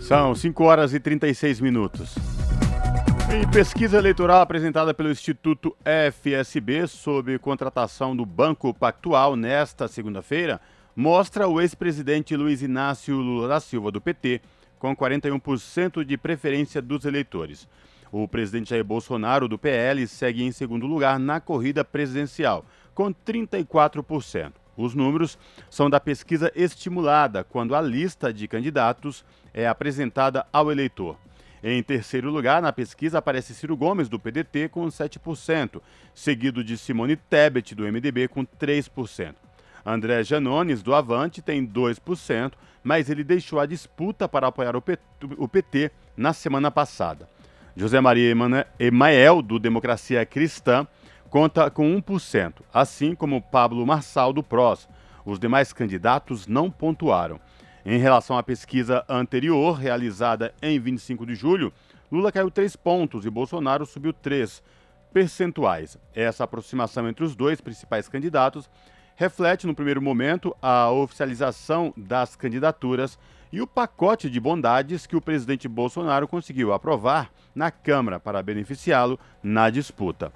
São 5 horas e 36 minutos. Em pesquisa eleitoral apresentada pelo Instituto FSB sobre contratação do Banco Pactual nesta segunda-feira, mostra o ex-presidente Luiz Inácio Lula da Silva, do PT, com 41% de preferência dos eleitores. O presidente Jair Bolsonaro, do PL, segue em segundo lugar na corrida presidencial, com 34%. Os números são da pesquisa estimulada, quando a lista de candidatos é apresentada ao eleitor. Em terceiro lugar, na pesquisa aparece Ciro Gomes, do PDT, com 7%, seguido de Simone Tebet, do MDB, com 3%. André Janones, do Avante, tem 2%, mas ele deixou a disputa para apoiar o PT na semana passada. José Maria Emael, do Democracia Cristã, conta com 1%, assim como Pablo Marçal do PROS. Os demais candidatos não pontuaram. Em relação à pesquisa anterior, realizada em 25 de julho, Lula caiu 3 pontos e Bolsonaro subiu 3 percentuais. Essa aproximação entre os dois principais candidatos reflete, no primeiro momento, a oficialização das candidaturas e o pacote de bondades que o presidente Bolsonaro conseguiu aprovar na Câmara para beneficiá-lo na disputa.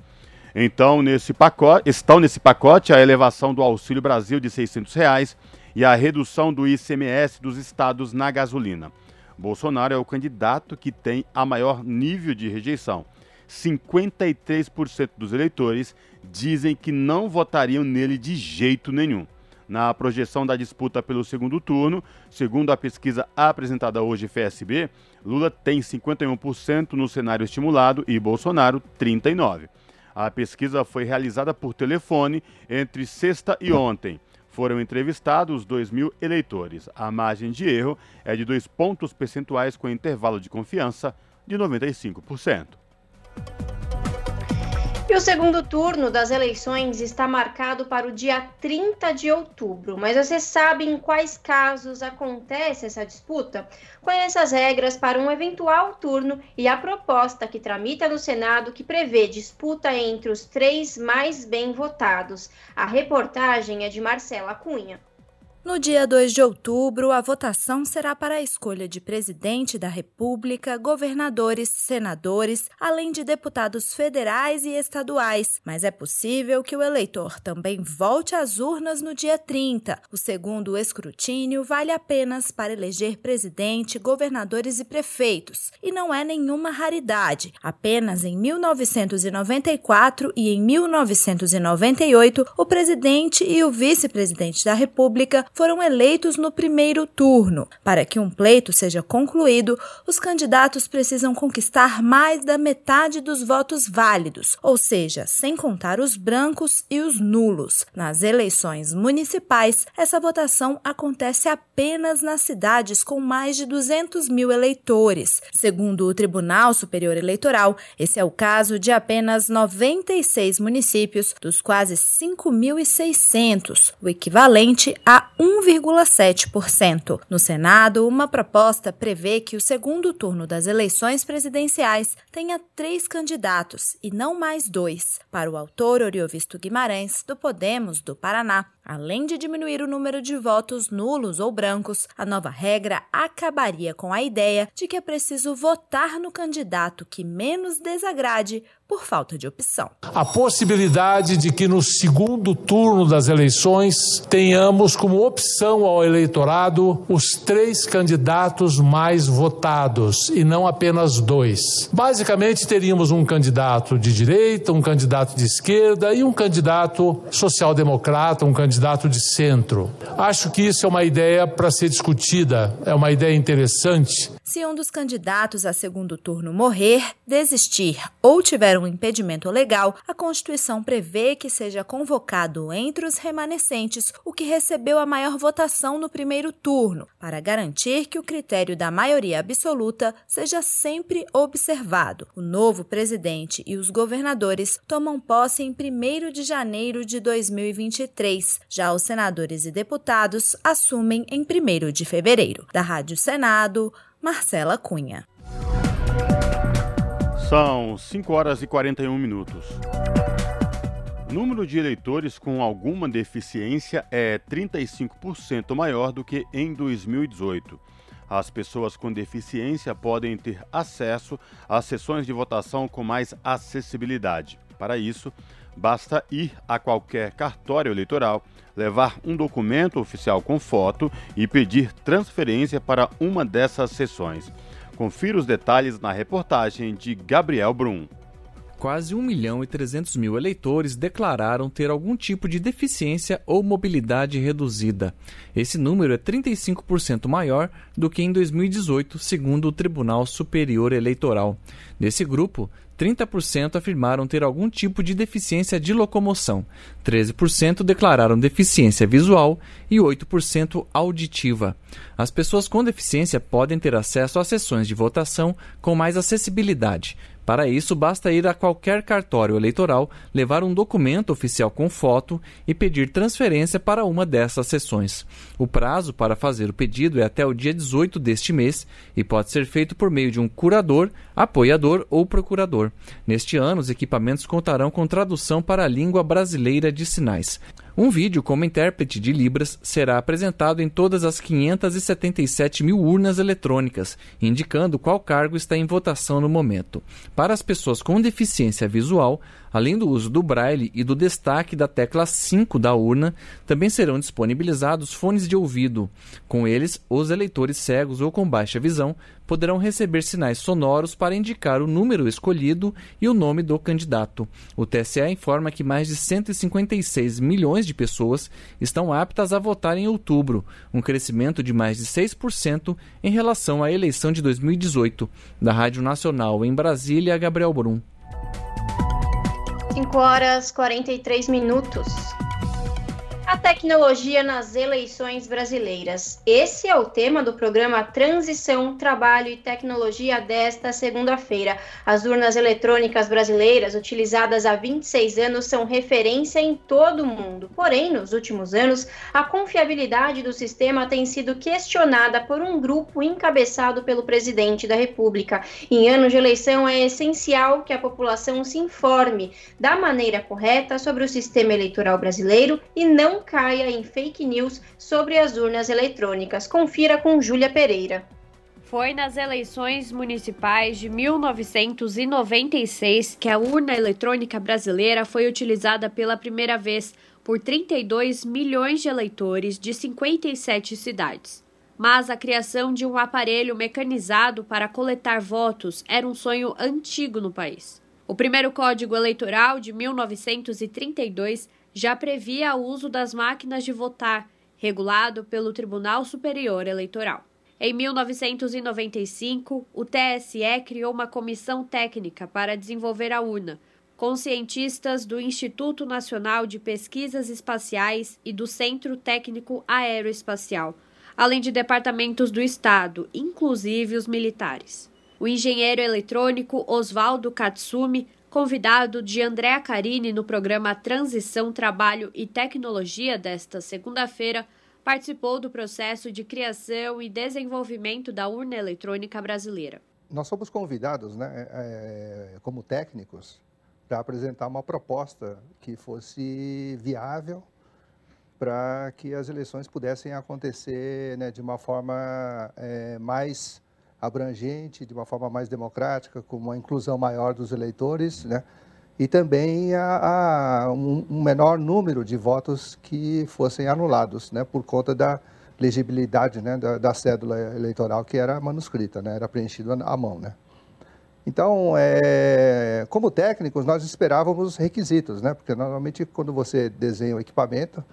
Então, nesse pacote, estão nesse pacote a elevação do Auxílio Brasil de 600 reais e a redução do ICMS dos estados na gasolina. Bolsonaro é o candidato que tem a maior nível de rejeição. 53% dos eleitores dizem que não votariam nele de jeito nenhum. Na projeção da disputa pelo segundo turno, segundo a pesquisa apresentada hoje FSB, Lula tem 51% no cenário estimulado e Bolsonaro 39%. A pesquisa foi realizada por telefone entre sexta e ontem. Foram entrevistados 2 mil eleitores. A margem de erro é de dois pontos percentuais com intervalo de confiança de 95%. O segundo turno das eleições está marcado para o dia 30 de outubro. Mas você sabe em quais casos acontece essa disputa? Conheça as regras para um eventual turno e a proposta que tramita no Senado que prevê disputa entre os três mais bem votados. A reportagem é de Marcela Cunha. No dia 2 de outubro, a votação será para a escolha de presidente da República, governadores, senadores, além de deputados federais e estaduais. Mas é possível que o eleitor também volte às urnas no dia 30. O segundo escrutínio vale apenas para eleger presidente, governadores e prefeitos, e não é nenhuma raridade. Apenas em 1994 e em 1998, o presidente e o vice-presidente da República foram eleitos no primeiro turno. Para que um pleito seja concluído, os candidatos precisam conquistar mais da metade dos votos válidos, ou seja, sem contar os brancos e os nulos. Nas eleições municipais, essa votação acontece apenas nas cidades com mais de 200 mil eleitores. Segundo o Tribunal Superior Eleitoral, esse é o caso de apenas 96 municípios dos quase 5.600, o equivalente a 1,7%. No Senado, uma proposta prevê que o segundo turno das eleições presidenciais tenha três candidatos e não mais dois. Para o autor Oriovisto Guimarães, do Podemos do Paraná, Além de diminuir o número de votos nulos ou brancos, a nova regra acabaria com a ideia de que é preciso votar no candidato que menos desagrade por falta de opção. A possibilidade de que no segundo turno das eleições tenhamos como opção ao eleitorado os três candidatos mais votados e não apenas dois. Basicamente, teríamos um candidato de direita, um candidato de esquerda e um candidato social-democrata, um candidato de centro. Acho que isso é uma ideia para ser discutida, é uma ideia interessante. Se um dos candidatos a segundo turno morrer, desistir ou tiver um impedimento legal, a Constituição prevê que seja convocado entre os remanescentes o que recebeu a maior votação no primeiro turno, para garantir que o critério da maioria absoluta seja sempre observado. O novo presidente e os governadores tomam posse em 1 de janeiro de 2023. Já os senadores e deputados assumem em 1 de fevereiro. Da Rádio Senado, Marcela Cunha. São 5 horas e 41 minutos. O número de eleitores com alguma deficiência é 35% maior do que em 2018. As pessoas com deficiência podem ter acesso às sessões de votação com mais acessibilidade. Para isso, basta ir a qualquer cartório eleitoral, levar um documento oficial com foto e pedir transferência para uma dessas sessões. Confira os detalhes na reportagem de Gabriel Brum. Quase 1 milhão e 300 mil eleitores declararam ter algum tipo de deficiência ou mobilidade reduzida. Esse número é 35% maior do que em 2018, segundo o Tribunal Superior Eleitoral. Nesse grupo, 30% afirmaram ter algum tipo de deficiência de locomoção, 13% declararam deficiência visual e 8% auditiva. As pessoas com deficiência podem ter acesso a sessões de votação com mais acessibilidade, para isso, basta ir a qualquer cartório eleitoral, levar um documento oficial com foto e pedir transferência para uma dessas sessões. O prazo para fazer o pedido é até o dia 18 deste mês e pode ser feito por meio de um curador, apoiador ou procurador. Neste ano, os equipamentos contarão com tradução para a língua brasileira de sinais. Um vídeo como intérprete de Libras será apresentado em todas as 577 mil urnas eletrônicas, indicando qual cargo está em votação no momento. Para as pessoas com deficiência visual, Além do uso do braille e do destaque da tecla 5 da urna, também serão disponibilizados fones de ouvido. Com eles, os eleitores cegos ou com baixa visão poderão receber sinais sonoros para indicar o número escolhido e o nome do candidato. O TSE informa que mais de 156 milhões de pessoas estão aptas a votar em outubro, um crescimento de mais de 6% em relação à eleição de 2018. Da Rádio Nacional em Brasília, Gabriel Brum. 5 horas 43 minutos. A tecnologia nas eleições brasileiras. Esse é o tema do programa Transição, Trabalho e Tecnologia desta segunda-feira. As urnas eletrônicas brasileiras, utilizadas há 26 anos, são referência em todo o mundo. Porém, nos últimos anos, a confiabilidade do sistema tem sido questionada por um grupo encabeçado pelo presidente da República. Em anos de eleição, é essencial que a população se informe da maneira correta sobre o sistema eleitoral brasileiro e não não caia em fake news sobre as urnas eletrônicas. Confira com Júlia Pereira. Foi nas eleições municipais de 1996 que a urna eletrônica brasileira foi utilizada pela primeira vez por 32 milhões de eleitores de 57 cidades. Mas a criação de um aparelho mecanizado para coletar votos era um sonho antigo no país. O primeiro Código Eleitoral de 1932 já previa o uso das máquinas de votar regulado pelo Tribunal Superior Eleitoral. Em 1995, o TSE criou uma comissão técnica para desenvolver a urna, com cientistas do Instituto Nacional de Pesquisas Espaciais e do Centro Técnico Aeroespacial, além de departamentos do Estado, inclusive os militares. O engenheiro eletrônico Oswaldo Katsumi, convidado de Andréa Carini no programa Transição, Trabalho e Tecnologia desta segunda-feira, participou do processo de criação e desenvolvimento da urna eletrônica brasileira. Nós fomos convidados, né, é, é como técnicos, para apresentar uma proposta que fosse viável para que as eleições pudessem acontecer né, de uma forma é, mais abrangente, de uma forma mais democrática, com uma inclusão maior dos eleitores, né? e também a, a um, menor número de votos que fossem anulados, né? por conta da legibilidade né? da, da cédula eleitoral que era manuscrita, né? era preenchida à mão. Né? Então, é, como técnicos, nós esperávamos requisitos, né? porque normalmente quando você desenha o equipamento,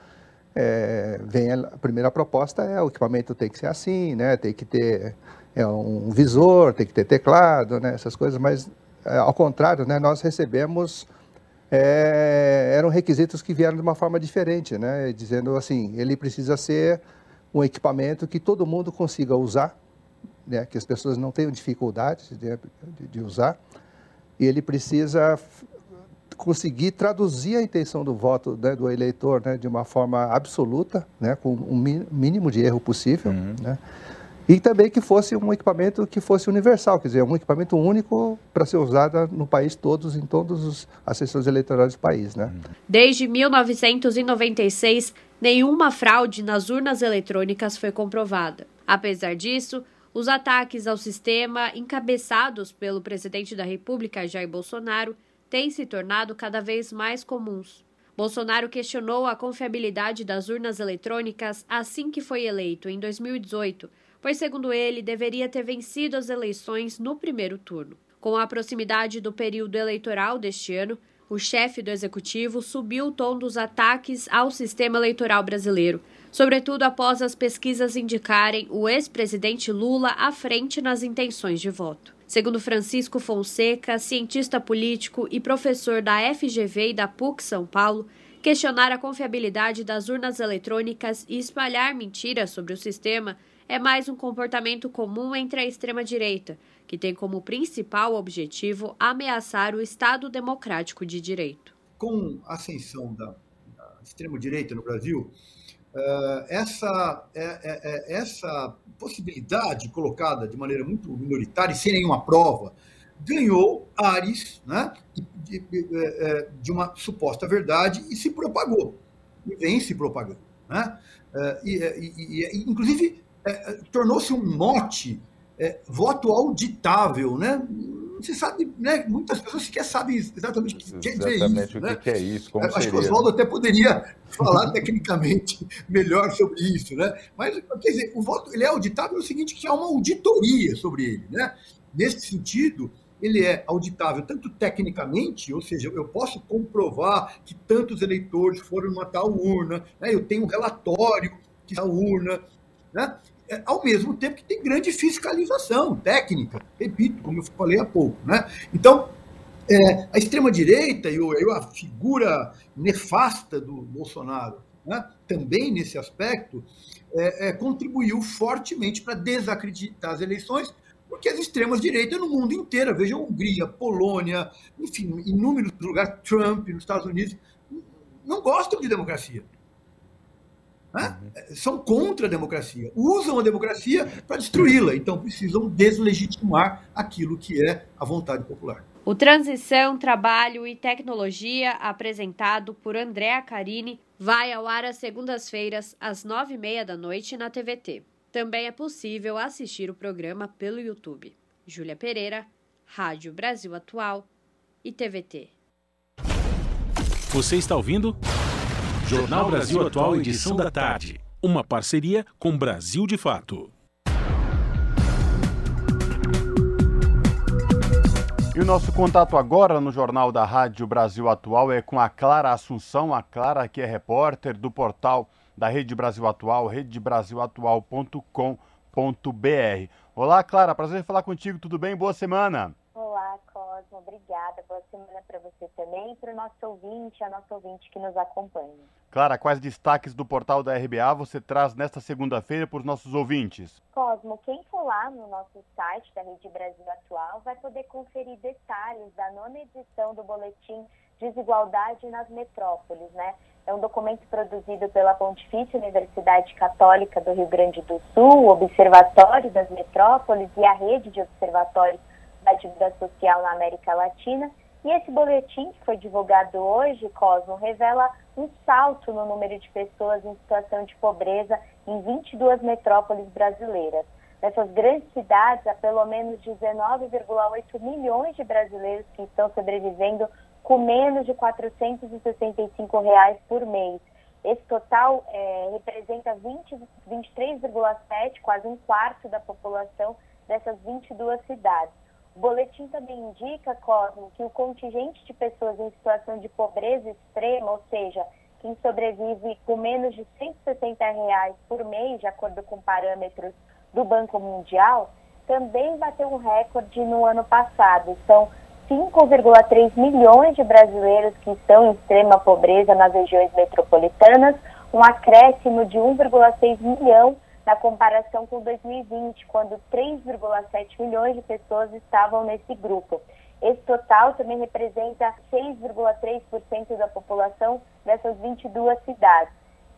é, vem a, a, primeira proposta é o equipamento tem que ser assim, né? tem que ter é, um visor, tem que ter teclado, né? essas coisas, mas é, ao contrário, né? nós recebemos, é, eram requisitos que vieram de uma forma diferente, né? dizendo assim, ele precisa ser um equipamento que todo mundo consiga usar, né? que as pessoas não tenham dificuldade de, de, de usar, e ele precisa conseguir traduzir a intenção do voto né, do eleitor né, de uma forma absoluta, né, com o mínimo de erro possível, uhum. né, e também que fosse um equipamento que fosse universal, quer dizer, um equipamento único para ser usado no país todos, em todas as sessões eleitorais do país. Né? Desde 1996, nenhuma fraude nas urnas eletrônicas foi comprovada. Apesar disso, os ataques ao sistema, encabeçados pelo presidente da República, Jair Bolsonaro, têm se tornado cada vez mais comuns. Bolsonaro questionou a confiabilidade das urnas eletrônicas assim que foi eleito, em 2018, pois, segundo ele, deveria ter vencido as eleições no primeiro turno. Com a proximidade do período eleitoral deste ano, o chefe do executivo subiu o tom dos ataques ao sistema eleitoral brasileiro, sobretudo após as pesquisas indicarem o ex-presidente Lula à frente nas intenções de voto. Segundo Francisco Fonseca, cientista político e professor da FGV e da PUC São Paulo, questionar a confiabilidade das urnas eletrônicas e espalhar mentiras sobre o sistema é mais um comportamento comum entre a extrema-direita, que tem como principal objetivo ameaçar o Estado democrático de direito. Com a ascensão da, extrema-direita no Brasil, uh, essa, é, é, essa possibilidade colocada de maneira muito minoritária e sem nenhuma prova, ganhou ares né, de, de, de, uma suposta verdade e se propagou, e vem se propagando. Né? E, e, e, inclusive, tornou-se um mote, voto auditável, né? você sabe, né? Muitas pessoas sequer sabem exatamente o que quer dizer isso. O né? que é isso, como Acho seria, que o Oswaldo até poderia falar tecnicamente melhor sobre isso, né? Mas, quer dizer, o voto ele é auditável no seguinte, que há uma auditoria sobre ele, né? Nesse sentido, ele é auditável tanto tecnicamente, ou seja, eu posso comprovar que tantos eleitores foram numa tal urna, né? eu tenho um relatório que a urna, né? É, ao mesmo tempo que tem grande fiscalização técnica, repito, como eu falei há pouco. Né? Então, é, a extrema-direita e a figura nefasta do Bolsonaro, né, também nesse aspecto, é, é, contribuiu fortemente para desacreditar as eleições, porque as extremas-direitas no mundo inteiro, veja Hungria, Polônia, enfim, inúmeros lugares, Trump nos Estados Unidos, não gostam de democracia. Né? Uhum. São contra a democracia, usam a democracia para destruí-la, então precisam deslegitimar aquilo que é a vontade popular. O Transição, Trabalho e Tecnologia, apresentado por Andréa Carini, vai ao ar às segundas-feiras, às nove e meia da noite, na TVT. Também é possível assistir o programa pelo YouTube. Júlia Pereira, Rádio Brasil Atual e TVT. Você está ouvindo? Jornal Brasil Atual, edição da tarde. Uma parceria com Brasil de Fato. E o nosso contato agora no Jornal da Rádio Brasil Atual é com a Clara Assunção, a Clara que é repórter do portal da Rede Brasil Atual, redebrasilatual.com.br. Olá, Clara, prazer falar contigo, tudo bem? Boa semana. Obrigada. Boa semana para você também e para o nosso ouvinte, a nossa ouvinte que nos acompanha. Clara, quais destaques do portal da RBA você traz nesta segunda-feira para os nossos ouvintes? Cosmo, quem for lá no nosso site da Rede Brasil Atual vai poder conferir detalhes da nona edição do boletim Desigualdade nas Metrópoles, né? É um documento produzido pela Pontifícia Universidade Católica do Rio Grande do Sul, o Observatório das Metrópoles e a Rede de Observatórios da Atividade Social na América Latina. E esse boletim, que foi divulgado hoje, Cosmo, revela um salto no número de pessoas em situação de pobreza em 22 metrópoles brasileiras. Nessas grandes cidades, há pelo menos 19,8 milhões de brasileiros que estão sobrevivendo com menos de 465 reais por mês. Esse total é, representa 23,7, quase um quarto da população dessas 22 cidades. O boletim também indica, Cosmo, que o contingente de pessoas em situação de pobreza extrema, ou seja, quem sobrevive com menos de 160 reais por mês, de acordo com parâmetros do Banco Mundial, também bateu um recorde no ano passado. São 5,3 milhões de brasileiros que estão em extrema pobreza nas regiões metropolitanas, um acréscimo de 1,6 milhão na comparação com 2020, quando 3,7 milhões de pessoas estavam nesse grupo. Esse total também representa 6,3% da população dessas 22 cidades.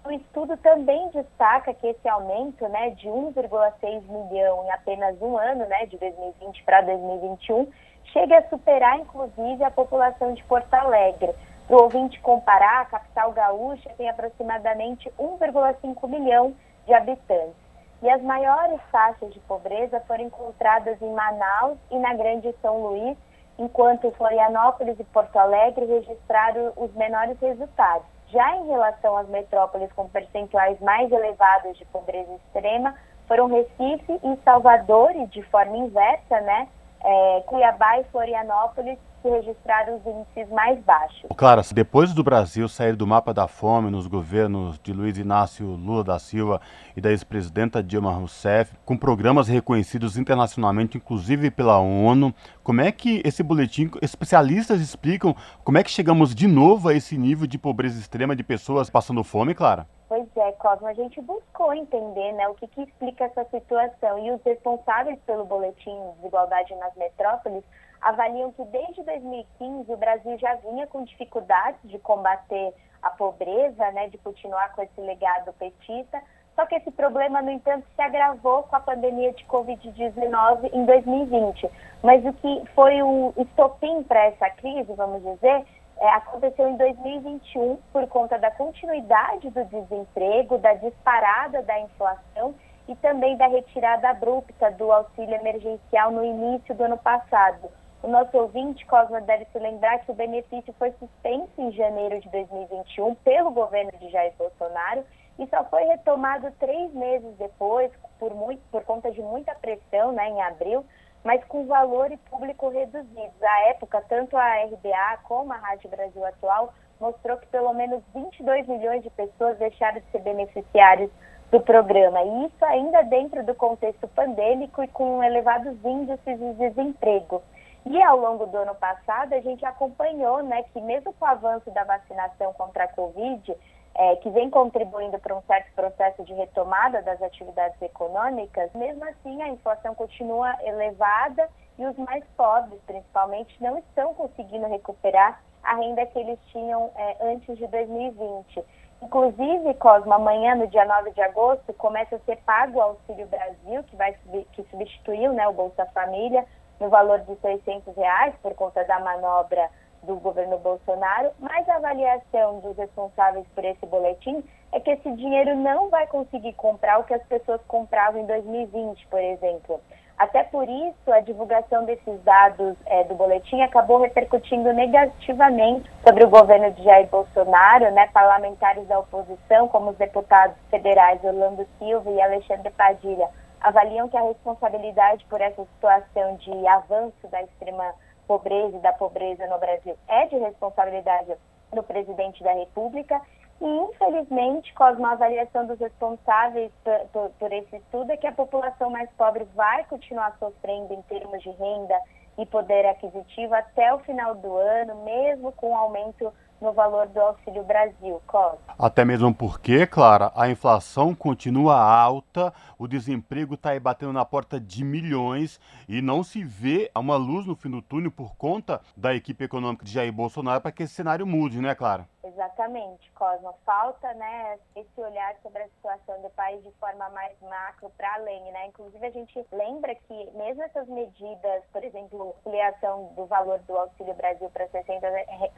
O estudo também destaca que esse aumento né, de 1,6 milhão em apenas um ano, né, de 2020 para 2021, chega a superar, inclusive, a população de Porto Alegre. Para o ouvinte comparar, a capital gaúcha tem aproximadamente 1,5 milhão de habitantes. E as maiores taxas de pobreza foram encontradas em Manaus e na Grande São Luís, enquanto Florianópolis e Porto Alegre registraram os menores resultados. Já em relação às metrópoles com percentuais mais elevados de pobreza extrema, foram Recife e Salvador, e de forma inversa, né? É, Cuiabá e Florianópolis que registraram os índices mais baixos. Clara, depois do Brasil sair do mapa da fome nos governos de Luiz Inácio Lula da Silva e da ex-presidenta Dilma Rousseff, com programas reconhecidos internacionalmente, inclusive pela ONU, como é que esse boletim, especialistas explicam como é que chegamos de novo a esse nível de pobreza extrema de pessoas passando fome, Clara? Pois é, Cosmo, a gente buscou entender né, o que, que explica essa situação e os responsáveis pelo boletim Desigualdade nas Metrópoles avaliam que desde 2015 o Brasil já vinha com dificuldades de combater a pobreza, né, de continuar com esse legado petista, só que esse problema, no entanto, se agravou com a pandemia de Covid-19 em 2020. Mas o que foi o estopim para essa crise, vamos dizer, é, aconteceu em 2021 por conta da continuidade do desemprego, da disparada da inflação e também da retirada abrupta do auxílio emergencial no início do ano passado. O nosso ouvinte, Cosma, deve se lembrar que o benefício foi suspenso em janeiro de 2021 pelo governo de Jair Bolsonaro e só foi retomado três meses depois, por, muito, por conta de muita pressão né, em abril, mas com valor e público reduzidos. À época, tanto a RBA como a Rádio Brasil Atual mostrou que pelo menos 22 milhões de pessoas deixaram de ser beneficiários do programa. E isso ainda dentro do contexto pandêmico e com elevados índices de desemprego. E ao longo do ano passado, a gente acompanhou né, que, mesmo com o avanço da vacinação contra a Covid, é, que vem contribuindo para um certo processo de retomada das atividades econômicas, mesmo assim a inflação continua elevada e os mais pobres, principalmente, não estão conseguindo recuperar a renda que eles tinham é, antes de 2020. Inclusive, Cosmo, amanhã, no dia 9 de agosto, começa a ser pago o Auxílio Brasil, que, vai, que substituiu né, o Bolsa Família, no valor de 600 reais por conta da manobra do governo Bolsonaro, mas a avaliação dos responsáveis por esse boletim é que esse dinheiro não vai conseguir comprar o que as pessoas compravam em 2020, por exemplo. Até por isso, a divulgação desses dados é, do boletim acabou repercutindo negativamente sobre o governo de Jair Bolsonaro, né? Parlamentares da oposição, como os deputados federais Orlando Silva e Alexandre Padilha, avaliam que a responsabilidade por essa situação de avanço da extrema pobreza e da pobreza no Brasil é de responsabilidade do presidente da República E, infelizmente, com a avaliação dos responsáveis por, por, por esse estudo, é que a população mais pobre vai continuar sofrendo em termos de renda e poder aquisitivo até o final do ano, mesmo com o aumento no valor do Auxílio Brasil, Costa. Até mesmo porque, Clara, a inflação continua alta, o desemprego está aí batendo na porta de milhões e não se vê uma luz no fim do túnel por conta da equipe econômica de Jair Bolsonaro para que esse cenário mude, né, Clara? Exatamente, Cosmo. Falta né, esse olhar sobre a situação do país de forma mais macro para além. Né? Inclusive, a gente lembra que mesmo essas medidas, por exemplo, ampliação do valor do Auxílio Brasil para 600,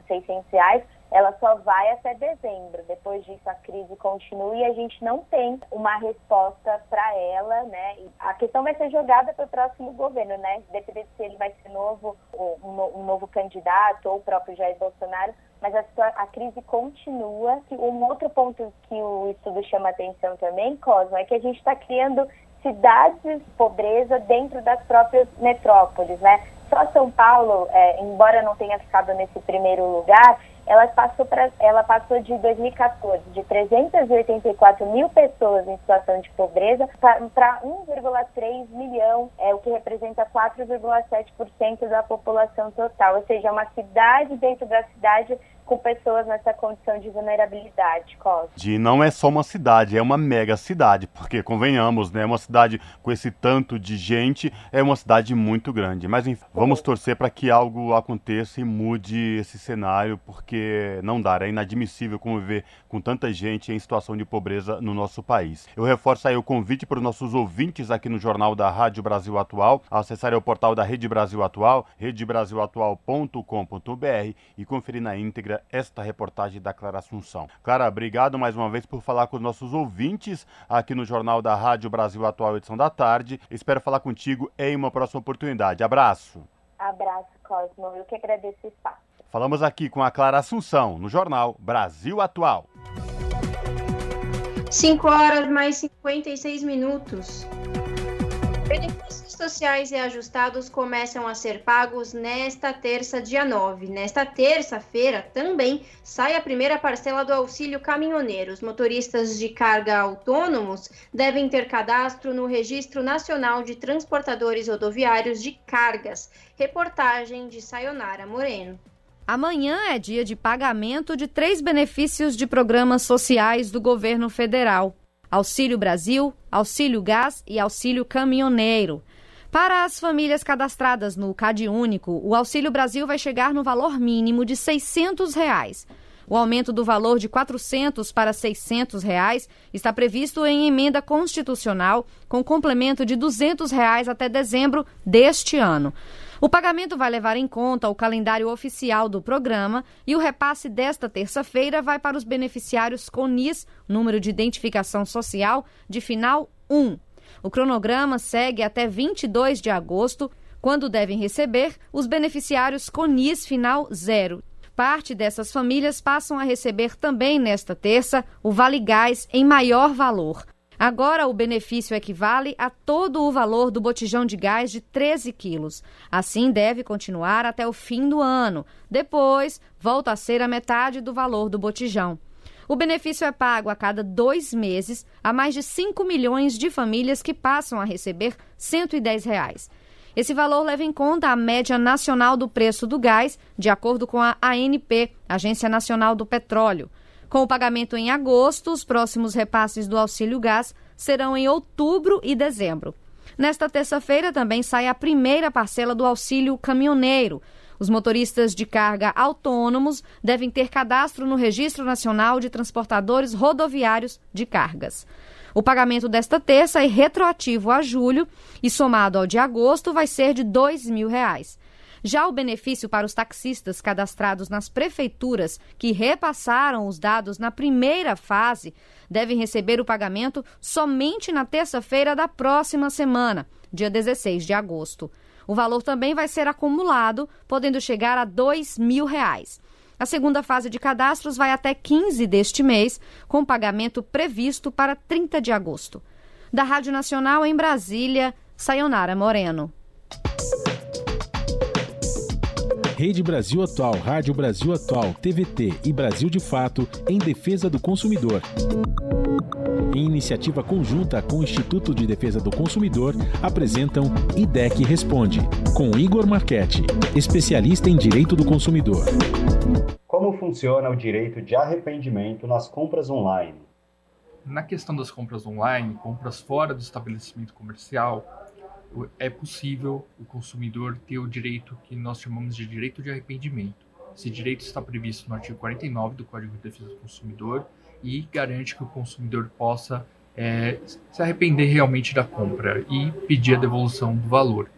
600 reais, ela só vai até dezembro. Depois disso, a crise continua e a gente não tem uma resposta para ela. Né? A questão vai ser jogada para o próximo governo, né? Dependendo se ele vai ser novo, um novo candidato ou o próprio Jair Bolsonaro mas a, a, crise continua. Um outro ponto que o estudo chama atenção também, Cosmo, é que a gente está criando cidades de pobreza dentro das próprias metrópoles, né? Só São Paulo, é, embora não tenha ficado nesse primeiro lugar, ela passou, pra, ela passou de 2014 de 384 mil pessoas em situação de pobreza para 1,3 milhão, é o que representa 4,7% da população total. Ou seja, uma cidade dentro da cidade com pessoas nessa condição de vulnerabilidade, Cosmo. De não é só uma cidade, é uma mega cidade, porque convenhamos, né, uma cidade com esse tanto de gente é uma cidade muito grande. Mas enfim, vamos torcer para que algo aconteça e mude esse cenário, porque não dá, é inadmissível conviver com tanta gente em situação de pobreza no nosso país. Eu reforço aí o convite para os nossos ouvintes aqui no Jornal da Rádio Brasil Atual, acessarem o portal da Rede Brasil Atual, redebrasilatual.com.br e conferir na íntegra esta reportagem da Clara Assunção. Clara, obrigado mais uma vez por falar com os nossos ouvintes aqui no Jornal da Rádio Brasil Atual, edição da tarde. Espero falar contigo em uma próxima oportunidade. Abraço. Abraço, Cosmo. Eu que agradeço o espaço. Falamos aqui com a Clara Assunção, no Jornal Brasil Atual. 5 horas mais 56 minutos. Benefícios sociais reajustados começam a ser pagos nesta terça, dia 9. Nesta terça-feira também sai a primeira parcela do auxílio caminhoneiro. Os motoristas de carga autônomos devem ter cadastro no Registro Nacional de Transportadores Rodoviários de Cargas. Reportagem de Sayonara Moreno. Amanhã é dia de pagamento de três benefícios de programas sociais do governo federal. Auxílio Brasil, Auxílio Gás e Auxílio Caminhoneiro. Para as famílias cadastradas no CAD Único, o Auxílio Brasil vai chegar no valor mínimo de 600 reais. O aumento do valor de R$ 400 para 600 reais está previsto em emenda constitucional, com complemento de 200 reais até dezembro deste ano. O pagamento vai levar em conta o calendário oficial do programa e o repasse desta terça-feira vai para os beneficiários CONIS, número de identificação social, de final 1. O cronograma segue até 22 de agosto, quando devem receber os beneficiários CONIS final 0. Parte dessas famílias passam a receber também nesta terça o Vale Gás em maior valor. Agora, o benefício equivale a todo o valor do botijão de gás de 13 quilos. Assim, deve continuar até o fim do ano. Depois, volta a ser a metade do valor do botijão. O benefício é pago a cada dois meses a mais de 5 milhões de famílias que passam a receber 110 reais. Esse valor leva em conta a média nacional do preço do gás, de acordo com a ANP, Agência Nacional do Petróleo. Com o pagamento em agosto, os próximos repasses do auxílio gás serão em outubro e dezembro. Nesta terça-feira também sai a primeira parcela do auxílio caminhoneiro. Os motoristas de carga autônomos devem ter cadastro no Registro Nacional de Transportadores Rodoviários de Cargas. O pagamento desta terça é retroativo a julho e somado ao de agosto vai ser de 2 mil reais. Já o benefício para os taxistas cadastrados nas prefeituras que repassaram os dados na primeira fase devem receber o pagamento somente na terça-feira da próxima semana, dia 16 de agosto. O valor também vai ser acumulado, podendo chegar a 2 mil reais. A segunda fase de cadastros vai até 15 deste mês, com pagamento previsto para 30 de agosto. Da Rádio Nacional em Brasília, Sayonara Moreno. Rede Brasil Atual, Rádio Brasil Atual, TVT e Brasil de Fato em defesa do consumidor. Em iniciativa conjunta com o Instituto de Defesa do Consumidor, apresentam IDEC Responde, com Igor Marchetti, especialista em direito do consumidor. Como funciona o direito de arrependimento nas compras online? Na questão das compras online, compras fora do estabelecimento comercial, é possível o consumidor ter o direito que nós chamamos de direito de arrependimento. Esse direito está previsto no artigo 49 do Código de Defesa do Consumidor e garante que o consumidor possa é, se arrepender realmente da compra e pedir a devolução do valor,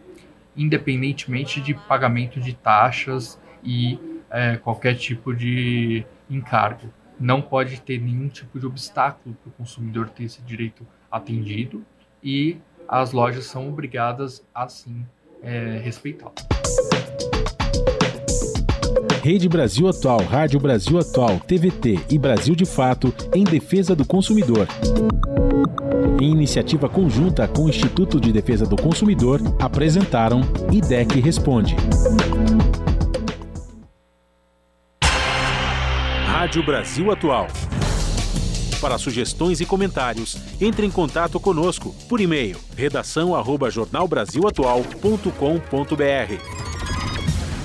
independentemente de pagamento de taxas e é, qualquer tipo de encargo. Não pode ter nenhum tipo de obstáculo para o consumidor ter esse direito atendido e as lojas são obrigadas a sim é, respeitá-lo. Rede Brasil Atual, Rádio Brasil Atual, TVT e Brasil de Fato em defesa do consumidor. Em iniciativa conjunta com o Instituto de Defesa do Consumidor, apresentaram IDEC Responde. Rádio Brasil Atual. Para sugestões e comentários, entre em contato conosco por e-mail redação@jornalbrasilatual.com.br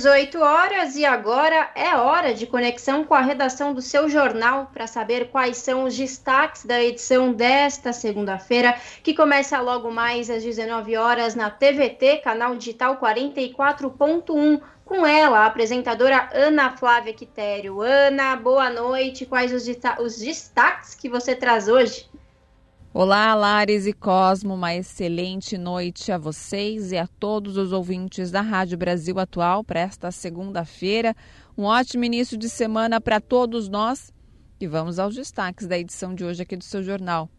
18 horas e agora é hora de conexão com a redação do seu jornal para saber quais são os destaques da edição desta segunda-feira, que começa logo mais às 19 horas na TVT, canal digital 44.1 com ela, a apresentadora Ana Flávia Quitério. Ana, boa noite. Quais os, destaques que você traz hoje? Olá, Lares e Cosmo, uma excelente noite a vocês e a todos os ouvintes da Rádio Brasil Atual para esta segunda-feira. Um ótimo início de semana para todos nós e vamos aos destaques da edição de hoje aqui do seu jornal.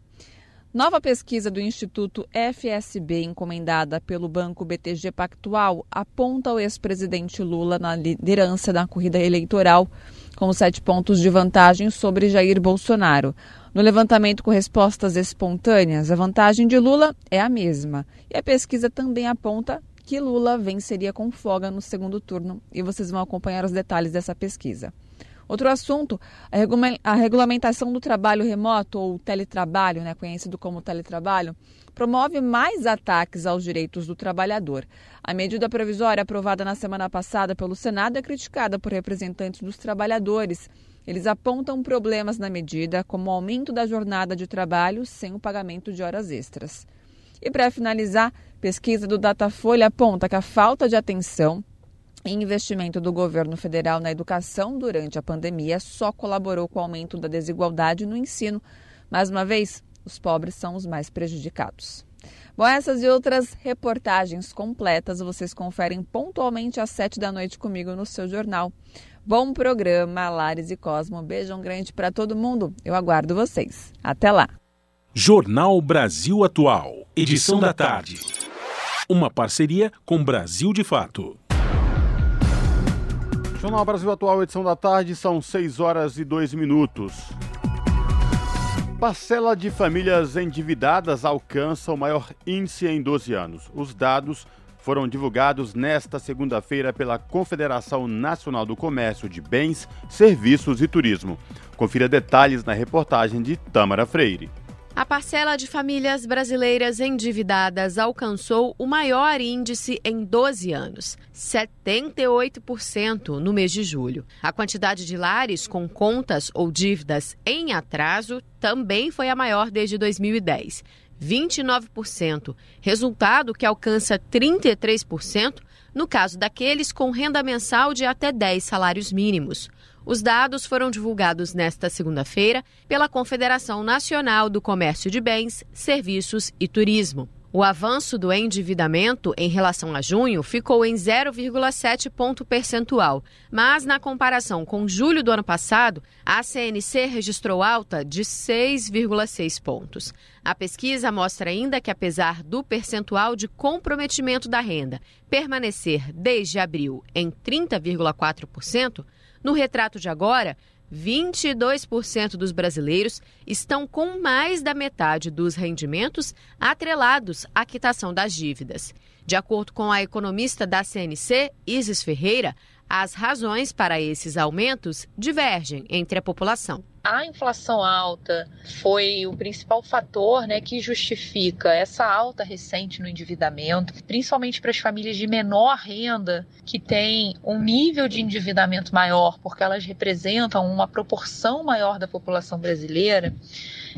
Nova pesquisa do Instituto FSB, encomendada pelo Banco BTG Pactual, aponta o ex-presidente Lula na liderança da corrida eleitoral, com sete pontos de vantagem sobre Jair Bolsonaro. No levantamento com respostas espontâneas, a vantagem de Lula é a mesma. E a pesquisa também aponta que Lula venceria com folga no segundo turno. E vocês vão acompanhar os detalhes dessa pesquisa. Outro assunto, a regulamentação do trabalho remoto ou teletrabalho, né, conhecido como teletrabalho, promove mais ataques aos direitos do trabalhador. A medida provisória aprovada na semana passada pelo Senado é criticada por representantes dos trabalhadores eles apontam problemas na medida, como o aumento da jornada de trabalho sem o pagamento de horas extras. E para finalizar, pesquisa do Datafolha aponta que a falta de atenção e investimento do governo federal na educação durante a pandemia só colaborou com o aumento da desigualdade no ensino. Mais uma vez, os pobres são os mais prejudicados. Bom, essas e outras reportagens completas vocês conferem pontualmente às sete da noite comigo no seu jornal. Bom programa, Lares e Cosmo. Um beijão grande para todo mundo. Eu aguardo vocês. Até lá. Jornal Brasil Atual, edição da tarde. Uma parceria com Brasil de Fato. Jornal Brasil Atual, edição da tarde, são 6 horas e 2 minutos. Parcela de famílias endividadas alcança o maior índice em 12 anos. Os dados foram divulgados nesta segunda-feira pela Confederação Nacional do Comércio de Bens, Serviços e Turismo. Confira detalhes na reportagem de Tamara Freire. A parcela de famílias brasileiras endividadas alcançou o maior índice em 12 anos, 78% no mês de julho. A quantidade de lares com contas ou dívidas em atraso também foi a maior desde 2010, 29%, resultado que alcança 33% no caso daqueles com renda mensal de até 10 salários mínimos. Os dados foram divulgados nesta segunda-feira pela Confederação Nacional do Comércio de Bens, Serviços e Turismo. O avanço do endividamento em relação a junho ficou em 0,7 ponto percentual, mas na comparação com julho do ano passado, a CNC registrou alta de 6,6 pontos. A pesquisa mostra ainda que, apesar do percentual de comprometimento da renda permanecer desde abril em 30,4%, no retrato de agora, 22% dos brasileiros estão com mais da metade dos rendimentos atrelados à quitação das dívidas. De acordo com a economista da CNC, Isis Ferreira, as razões para esses aumentos divergem entre a população. A inflação alta foi o principal fator né, que justifica essa alta recente no endividamento, principalmente para as famílias de menor renda, que têm um nível de endividamento maior, porque elas representam uma proporção maior da população brasileira.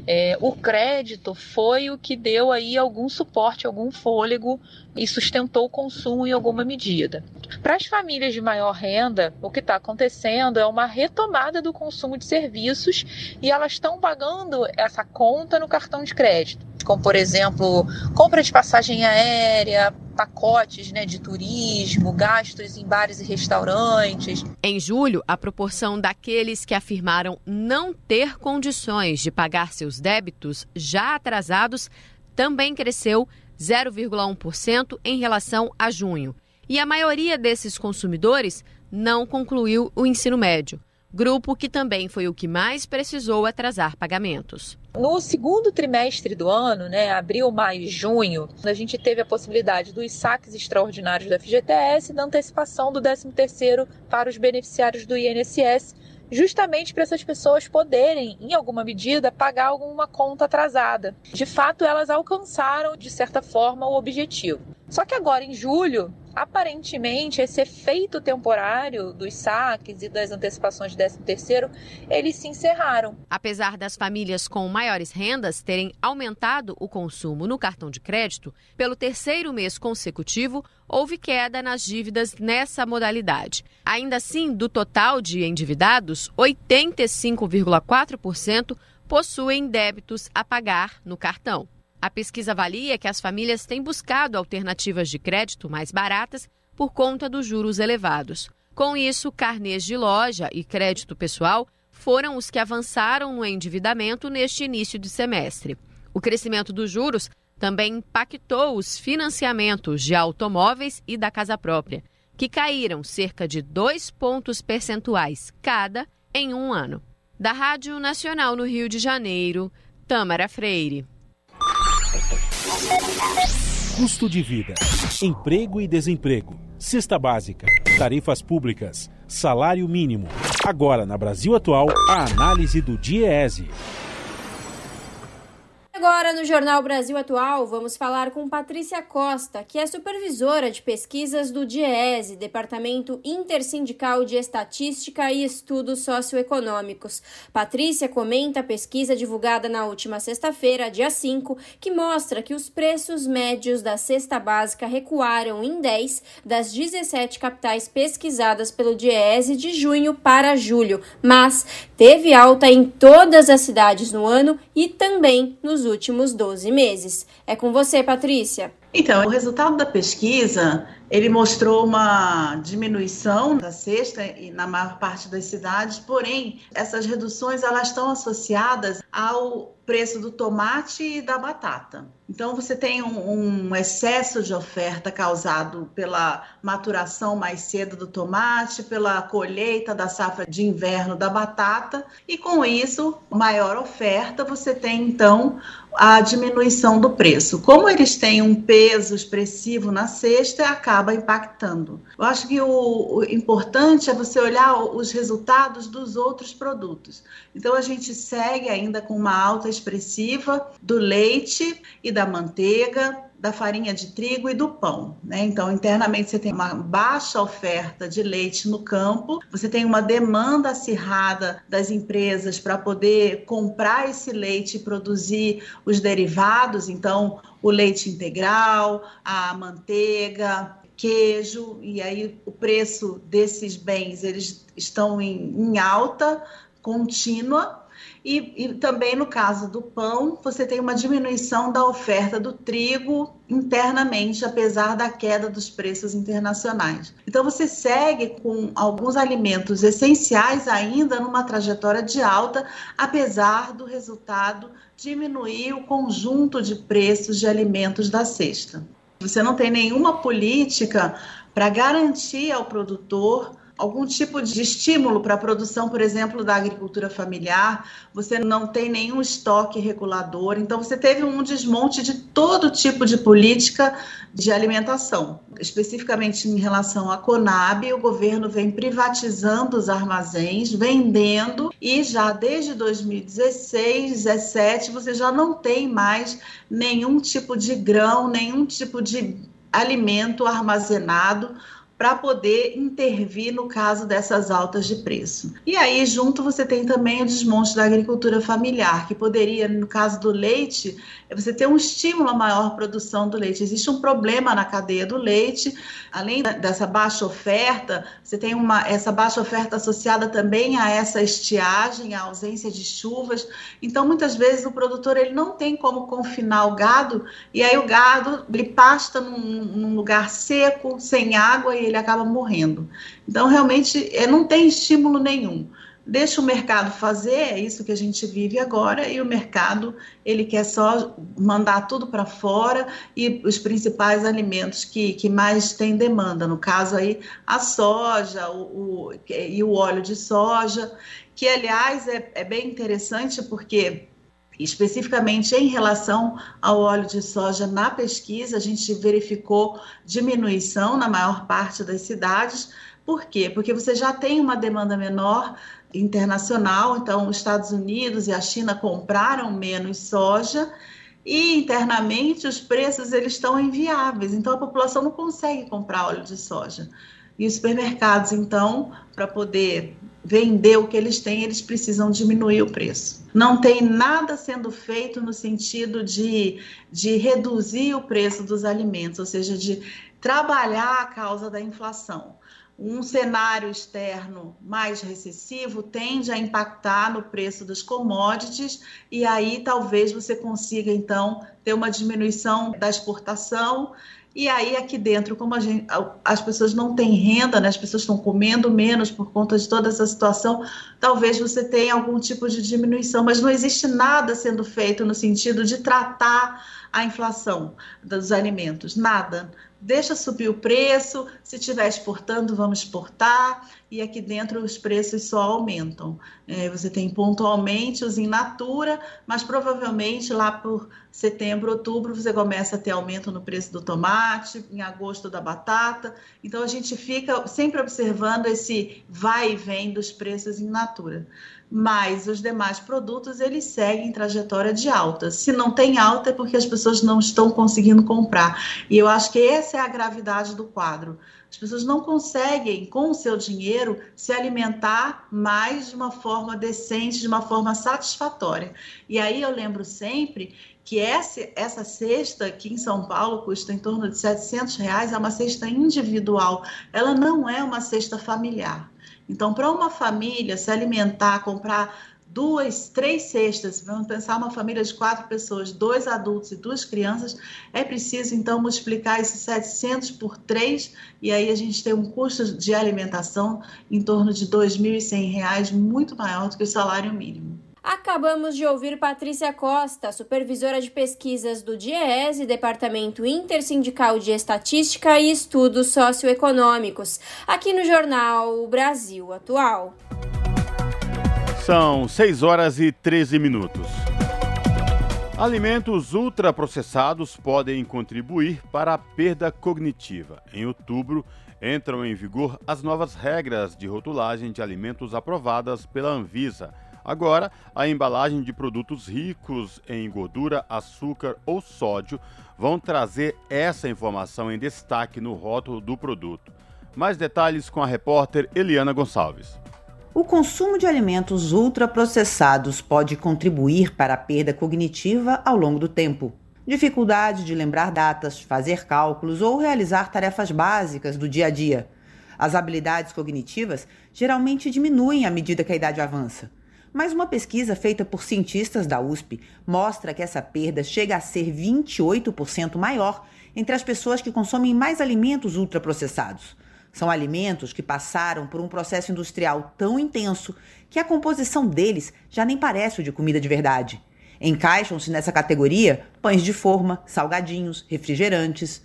É, o crédito foi o que deu aí algum suporte, algum fôlego e sustentou o consumo em alguma medida. Para as famílias de maior renda, o que está acontecendo é uma retomada do consumo de serviços e elas estão pagando essa conta no cartão de crédito, como por exemplo compra de passagem aérea, pacotes né, de turismo, gastos em bares e restaurantes. Em julho, a proporção daqueles que afirmaram não ter condições de pagar seus débitos já atrasados também cresceu 0,1% em relação a junho. E a maioria desses consumidores não concluiu o ensino médio grupo que também foi o que mais precisou atrasar pagamentos. No segundo trimestre do ano, né, abril, maio e junho, a gente teve a possibilidade dos saques extraordinários da FGTS e da antecipação do 13º para os beneficiários do INSS, justamente para essas pessoas poderem, em alguma medida, pagar alguma conta atrasada. De fato, elas alcançaram, de certa forma, o objetivo. Só que agora, em julho, aparentemente esse efeito temporário dos saques e das antecipações de 13 terceiro, eles se encerraram. Apesar das famílias com maiores rendas terem aumentado o consumo no cartão de crédito, pelo terceiro mês consecutivo, houve queda nas dívidas nessa modalidade. Ainda assim, do total de endividados, 85,4% possuem débitos a pagar no cartão. A pesquisa avalia que as famílias têm buscado alternativas de crédito mais baratas por conta dos juros elevados. Com isso, carnês de loja e crédito pessoal foram os que avançaram no endividamento neste início de semestre. O crescimento dos juros também impactou os financiamentos de automóveis e da casa própria, que caíram cerca de dois pontos percentuais cada em um ano. Da Rádio Nacional no Rio de Janeiro, Tâmara Freire. Custo de vida, emprego e desemprego, cesta básica, tarifas públicas, salário mínimo. Agora, na Brasil Atual, a análise do DIEESE. Agora, no Jornal Brasil Atual, vamos falar com Patrícia Costa, que é supervisora de pesquisas do DIESE, Departamento Intersindical de Estatística e Estudos Socioeconômicos. Patrícia comenta a pesquisa divulgada na última sexta-feira, dia 5, que mostra que os preços médios da cesta básica recuaram em 10 das 17 capitais pesquisadas pelo DIESE de junho para julho, mas teve alta em todas as cidades no ano e também nos últimos últimos 12 meses. É com você, Patrícia. Então, o resultado da pesquisa, ele mostrou uma diminuição da cesta na maior parte das cidades, porém, essas reduções elas estão associadas ao preço do tomate e da batata. Então, você tem um, um, excesso de oferta causado pela maturação mais cedo do tomate, pela colheita da safra de inverno da batata, e com isso, maior oferta, você tem então a diminuição do preço. Como eles têm um peso expressivo na cesta, acaba impactando. Eu acho que o, o importante é você olhar os resultados dos outros produtos. Então, a gente segue ainda com uma alta expressiva do leite e da manteiga, da farinha de trigo e do pão. Né? Então, internamente, você tem uma baixa oferta de leite no campo, você tem uma demanda acirrada das empresas para poder comprar esse leite e produzir os derivados, então, o leite integral, a manteiga, queijo, e aí o preço desses bens eles estão em, em alta contínua E, e, também no caso do pão, você tem uma diminuição da oferta do trigo internamente, apesar da queda dos preços internacionais. Então, você segue com alguns alimentos essenciais ainda numa trajetória de alta, apesar do resultado diminuir o conjunto de preços de alimentos da cesta. Você não tem nenhuma política para garantir ao produtor algum tipo de estímulo para a produção, por exemplo, da agricultura familiar, você não tem nenhum estoque regulador, então você teve um desmonte de todo tipo de política de alimentação. Especificamente em relação à Conab, o governo vem privatizando os armazéns, vendendo e já desde 2016, 2017, você já não tem mais nenhum tipo de grão, nenhum tipo de alimento armazenado para poder intervir no caso dessas altas de preço. E aí, junto, você tem também o desmonte da agricultura familiar, que poderia, no caso do leite, você ter um estímulo à maior produção do leite. Existe um problema na cadeia do leite, além dessa baixa oferta, você tem uma, essa baixa oferta associada também a essa estiagem, a ausência de chuvas. Então, muitas vezes, o produtor ele não tem como confinar o gado, e aí o gado ele pasta num, num lugar seco, sem água, e ele acaba morrendo. Então, realmente, é, não tem estímulo nenhum. Deixa o mercado fazer, é isso que a gente vive agora, e o mercado ele quer só mandar tudo para fora e os principais alimentos que, que mais têm demanda, no caso aí a soja o, o e o óleo de soja, que aliás é, é bem interessante porque Especificamente em relação ao óleo de soja, na pesquisa, a gente verificou diminuição na maior parte das cidades. Por quê? Porque você já tem uma demanda menor internacional, então os Estados Unidos e a China compraram menos soja e internamente os preços eles estão inviáveis, então a população não consegue comprar óleo de soja. E os supermercados, então, para poder vender o que eles têm, eles precisam diminuir o preço. Não tem nada sendo feito no sentido de, de reduzir o preço dos alimentos, ou seja, de trabalhar a causa da inflação. Um cenário externo mais recessivo tende a impactar no preço dos commodities, e aí talvez você consiga, então, ter uma diminuição da exportação e aí, aqui dentro, como gente, as pessoas não têm renda, né, as pessoas estão comendo menos por conta de toda essa situação, talvez você tenha algum tipo de diminuição, mas não existe nada sendo feito no sentido de tratar a inflação dos alimentos, nada. Deixa subir o preço, se estiver exportando, vamos exportar, e aqui dentro os preços só aumentam. É, você tem pontualmente os in natura, mas provavelmente lá por setembro, outubro, você começa a ter aumento no preço do tomate, em agosto da batata. Então a gente fica sempre observando esse vai e vem dos preços in natura mas os demais produtos eles seguem trajetória de alta. Se não tem alta é porque as pessoas não estão conseguindo comprar. E eu acho que essa é a gravidade do quadro. As pessoas não conseguem, com o seu dinheiro, se alimentar mais de uma forma decente, de uma forma satisfatória. E aí eu lembro sempre que essa, essa cesta aqui em São Paulo custa em torno de 700 reais, é uma cesta individual, ela não é uma cesta familiar. Então, para uma família se alimentar, comprar duas, três cestas, vamos pensar uma família de quatro pessoas, dois adultos e duas crianças, é preciso então multiplicar esses 700 por três e aí a gente tem um custo de alimentação em torno de R$ 2.100, muito maior do que o salário mínimo. Acabamos de ouvir Patrícia Costa, supervisora de pesquisas do DIEESE, Departamento Intersindical de Estatística e Estudos Socioeconômicos, aqui no jornal Brasil Atual. São 6 horas e 13 minutos. Alimentos ultraprocessados podem contribuir para a perda cognitiva. Em outubro, entram em vigor as novas regras de rotulagem de alimentos aprovadas pela Anvisa Agora, a embalagem de produtos ricos em gordura, açúcar ou sódio vão trazer essa informação em destaque no rótulo do produto. Mais detalhes com a repórter Eliana Gonçalves. O consumo de alimentos ultraprocessados pode contribuir para a perda cognitiva ao longo do tempo. Dificuldade de lembrar datas, fazer cálculos ou realizar tarefas básicas do dia a dia. As habilidades cognitivas geralmente diminuem à medida que a idade avança. Mas uma pesquisa feita por cientistas da USP mostra que essa perda chega a ser 28% maior entre as pessoas que consomem mais alimentos ultraprocessados. São alimentos que passaram por um processo industrial tão intenso que a composição deles já nem parece o de comida de verdade. Encaixam-se nessa categoria pães de forma, salgadinhos, refrigerantes.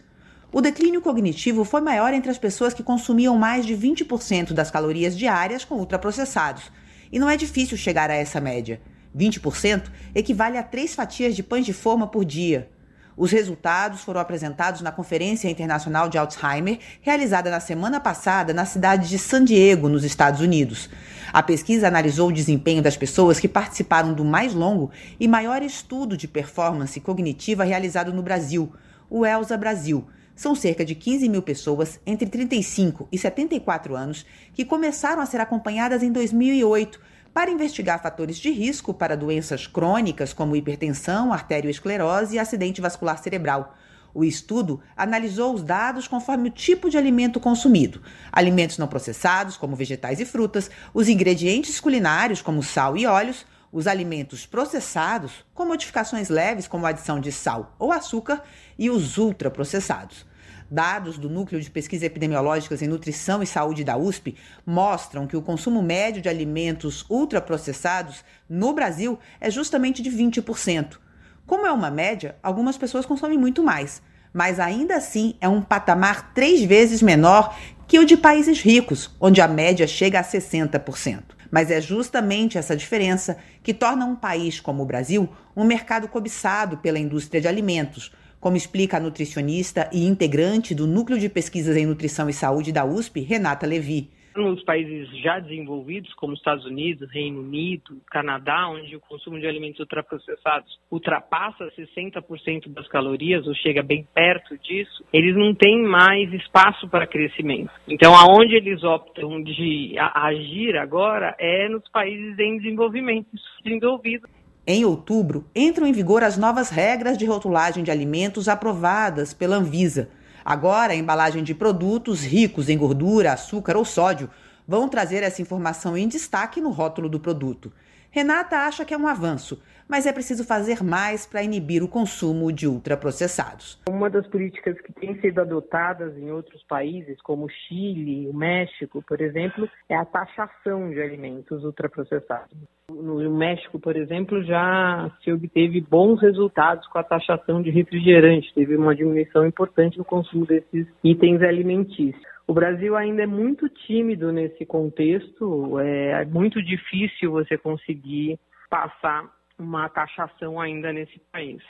O declínio cognitivo foi maior entre as pessoas que consumiam mais de 20% das calorias diárias com ultraprocessados. E não é difícil chegar a essa média. 20% equivale a três fatias de pães de forma por dia. Os resultados foram apresentados na Conferência Internacional de Alzheimer, realizada na semana passada na cidade de San Diego, nos Estados Unidos. A pesquisa analisou o desempenho das pessoas que participaram do mais longo e maior estudo de performance cognitiva realizado no Brasil, o ELSA Brasil. São cerca de 15 mil pessoas entre 35 e 74 anos que começaram a ser acompanhadas em 2008 para investigar fatores de risco para doenças crônicas como hipertensão, arteriosclerose e acidente vascular cerebral. O estudo analisou os dados conforme o tipo de alimento consumido: alimentos não processados, como vegetais e frutas, os ingredientes culinários, como sal e óleos, os alimentos processados, com modificações leves, como adição de sal ou açúcar, e os ultraprocessados. Dados do Núcleo de Pesquisas Epidemiológicas em Nutrição e Saúde da USP mostram que o consumo médio de alimentos ultraprocessados no Brasil é justamente de 20%. Como é uma média, algumas pessoas consomem muito mais, mas ainda assim é um patamar três vezes menor que o de países ricos, onde a média chega a 60%. Mas é justamente essa diferença que torna um país como o Brasil um mercado cobiçado pela indústria de alimentos, como explica a nutricionista e integrante do Núcleo de Pesquisas em Nutrição e Saúde da USP, Renata Levi. Nos países já desenvolvidos, como Estados Unidos, Reino Unido, Canadá, onde o consumo de alimentos ultraprocessados ultrapassa 60% das calorias, ou chega bem perto disso, eles não têm mais espaço para crescimento. Então, aonde eles optam de agir agora é nos países em desenvolvimento, desenvolvidos. Em outubro, entram em vigor as novas regras de rotulagem de alimentos aprovadas pela Anvisa. Agora, a embalagem de produtos ricos em gordura, açúcar ou sódio vão trazer essa informação em destaque no rótulo do produto. Renata acha que é um avanço, mas é preciso fazer mais para inibir o consumo de ultraprocessados. Uma das políticas que tem sido adotadas em outros países, como o Chile, o México, por exemplo, é a taxação de alimentos ultraprocessados. No México, por exemplo, já se obteve bons resultados com a taxação de refrigerante, teve uma diminuição importante no consumo desses itens alimentícios. O Brasil ainda é muito tímido nesse contexto, é muito difícil você conseguir passar uma taxação ainda nesse país.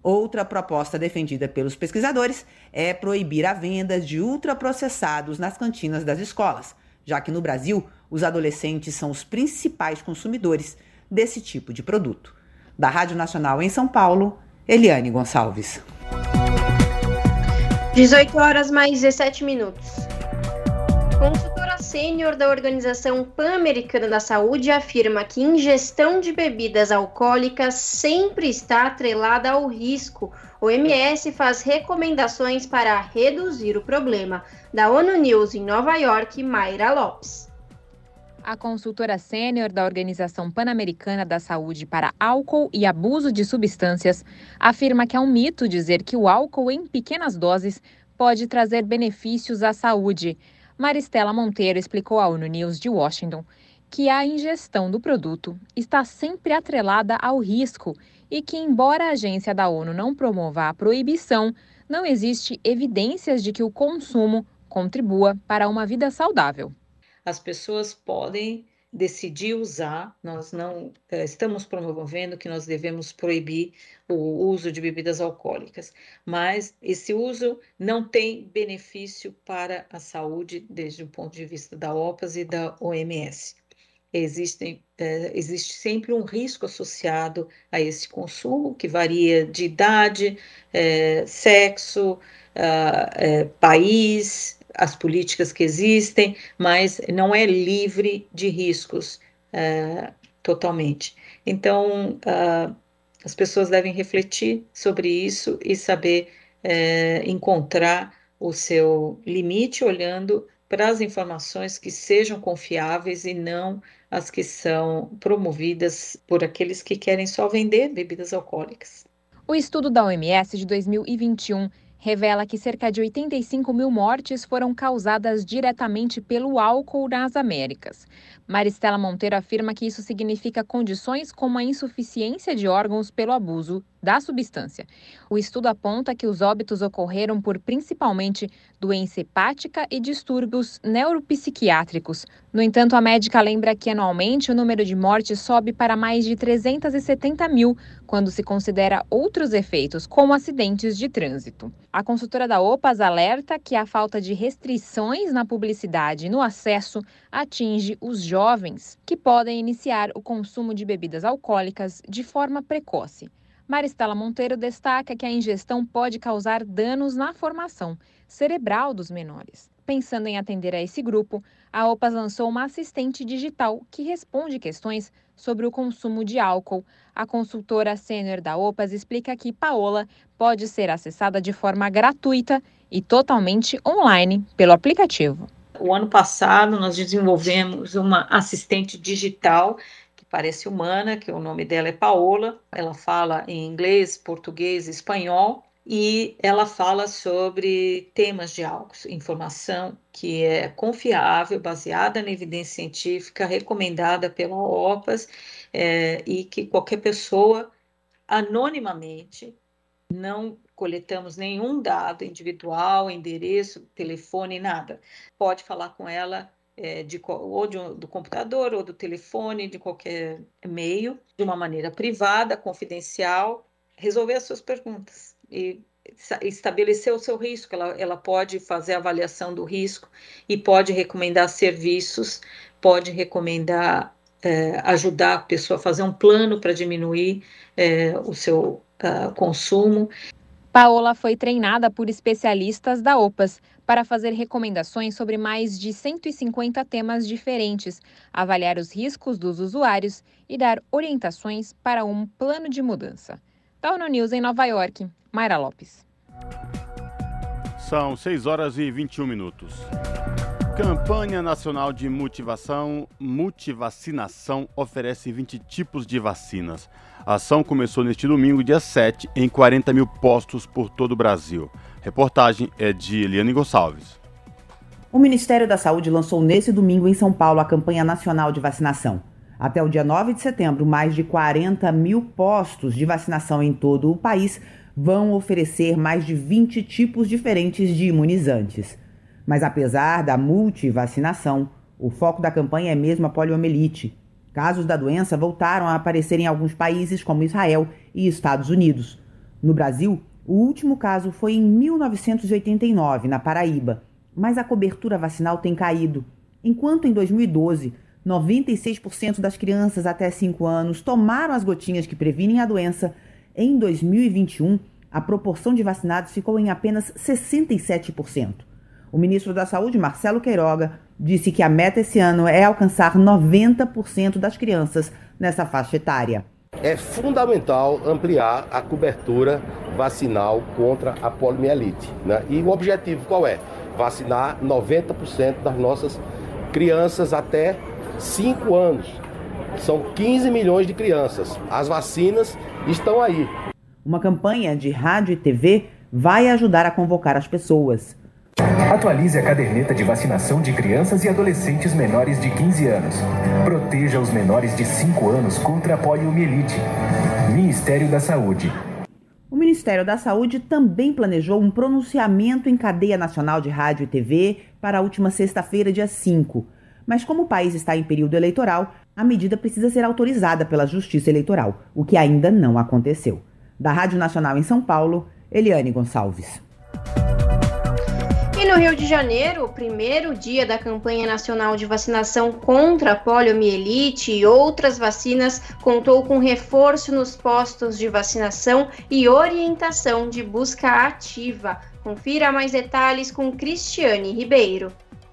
Outra proposta defendida pelos pesquisadores é proibir a venda de ultraprocessados nas cantinas das escolas, já que no Brasil os adolescentes são os principais consumidores desse tipo de produto. Da Rádio Nacional em São Paulo, Eliane Gonçalves. 18 horas mais 17 minutos. Consultora sênior da Organização Pan-Americana da Saúde afirma que ingestão de bebidas alcoólicas sempre está atrelada ao risco. O MS faz recomendações para reduzir o problema. Da ONU News em Nova York, Mayra Lopes. A consultora sênior da Organização Pan-Americana da Saúde para Álcool e Abuso de Substâncias afirma que é um mito dizer que o álcool em pequenas doses pode trazer benefícios à saúde. Maristela Monteiro explicou à ONU News de Washington que a ingestão do produto está sempre atrelada ao risco e que, embora a agência da ONU não promova a proibição, não existe evidências de que o consumo contribua para uma vida saudável. As pessoas podem decidir usar, nós não eh, estamos promovendo que nós devemos proibir o uso de bebidas alcoólicas, mas esse uso não tem benefício para a saúde desde o ponto de vista da OPAS e da OMS. Existem, eh, existe sempre um risco associado a esse consumo, que varia de idade, eh, sexo, ah, país, as políticas que existem, mas não é livre de riscos uh, totalmente. Então, uh, as pessoas devem refletir sobre isso e saber uh, encontrar o seu limite olhando para as informações que sejam confiáveis e não as que são promovidas por aqueles que querem só vender bebidas alcoólicas. O estudo da OMS de 2021 revela que cerca de 85 mil mortes foram causadas diretamente pelo álcool nas Américas. Maristela Monteiro afirma que isso significa condições como a insuficiência de órgãos pelo abuso da substância. O estudo aponta que os óbitos ocorreram por principalmente doença hepática e distúrbios neuropsiquiátricos. No entanto, a médica lembra que anualmente o número de mortes sobe para mais de 370 mil quando se considera outros efeitos, como acidentes de trânsito. A consultora da OPAS alerta que a falta de restrições na publicidade e no acesso atinge os jovens, que podem iniciar o consumo de bebidas alcoólicas de forma precoce. Maristela Monteiro destaca que a ingestão pode causar danos na formação cerebral dos menores. Pensando em atender a esse grupo, a OPAS lançou uma assistente digital que responde questões sobre o consumo de álcool. A consultora sênior da OPAS explica que Paola pode ser acessada de forma gratuita e totalmente online pelo aplicativo. O ano passado, nós desenvolvemos uma assistente digital parece humana, que o nome dela é Paola. Ela fala em inglês, português espanhol e ela fala sobre temas de álcool, informação que é confiável, baseada na evidência científica, recomendada pela OPAS é, e que qualquer pessoa, anonimamente, não coletamos nenhum dado individual, endereço, telefone, nada. Pode falar com ela é, de, ou de do computador ou do telefone, de qualquer meio, de uma maneira privada, confidencial, resolver as suas perguntas e estabelecer o seu risco. Ela, ela pode fazer a avaliação do risco e pode recomendar serviços, pode recomendar é, ajudar a pessoa a fazer um plano para diminuir é, o seu uh, consumo. Paola foi treinada por especialistas da OPAS para fazer recomendações sobre mais de 150 temas diferentes, avaliar os riscos dos usuários e dar orientações para um plano de mudança. Da ONU News em Nova York, Mayra Lopes. São 6 horas e 21 minutos. Campanha Nacional de Motivação, Multivacinação oferece 20 tipos de vacinas. A ação começou neste domingo, dia 7, em 40 mil postos por todo o Brasil. Reportagem é de Eliane Gonçalves. O Ministério da Saúde lançou nesse domingo em São Paulo a campanha nacional de vacinação. Até o dia 9 de setembro, mais de 40 mil postos de vacinação em todo o país vão oferecer mais de 20 tipos diferentes de imunizantes. Mas apesar da multivacinação, o foco da campanha é mesmo a poliomielite. Casos da doença voltaram a aparecer em alguns países como Israel e Estados Unidos. No Brasil, o último caso foi em 1989, na Paraíba, mas a cobertura vacinal tem caído. Enquanto em 2012, 96% das crianças até 5 anos tomaram as gotinhas que previnem a doença, em 2021 a proporção de vacinados ficou em apenas 67%. O ministro da Saúde, Marcelo Queiroga, disse que a meta esse ano é alcançar 90% das crianças nessa faixa etária. É fundamental ampliar a cobertura vacinal contra a poliomielite. Né? E o objetivo qual é? Vacinar 90% das nossas crianças até 5 anos. São 15 milhões de crianças. As vacinas estão aí. Uma campanha de rádio e TV vai ajudar a convocar as pessoas. Atualize a caderneta de vacinação de crianças e adolescentes menores de 15 anos. Proteja os menores de 5 anos contra a poliomielite. Ministério da Saúde. O Ministério da Saúde também planejou um pronunciamento em cadeia nacional de rádio e TV para a última sexta-feira, dia 5. Mas como o país está em período eleitoral, a medida precisa ser autorizada pela Justiça Eleitoral, o que ainda não aconteceu. Da Rádio Nacional em São Paulo, Eliane Gonçalves. No Rio de Janeiro, o primeiro dia da campanha nacional de vacinação contra a poliomielite e outras vacinas contou com reforço nos postos de vacinação e orientação de busca ativa. Confira mais detalhes com Cristiane Ribeiro.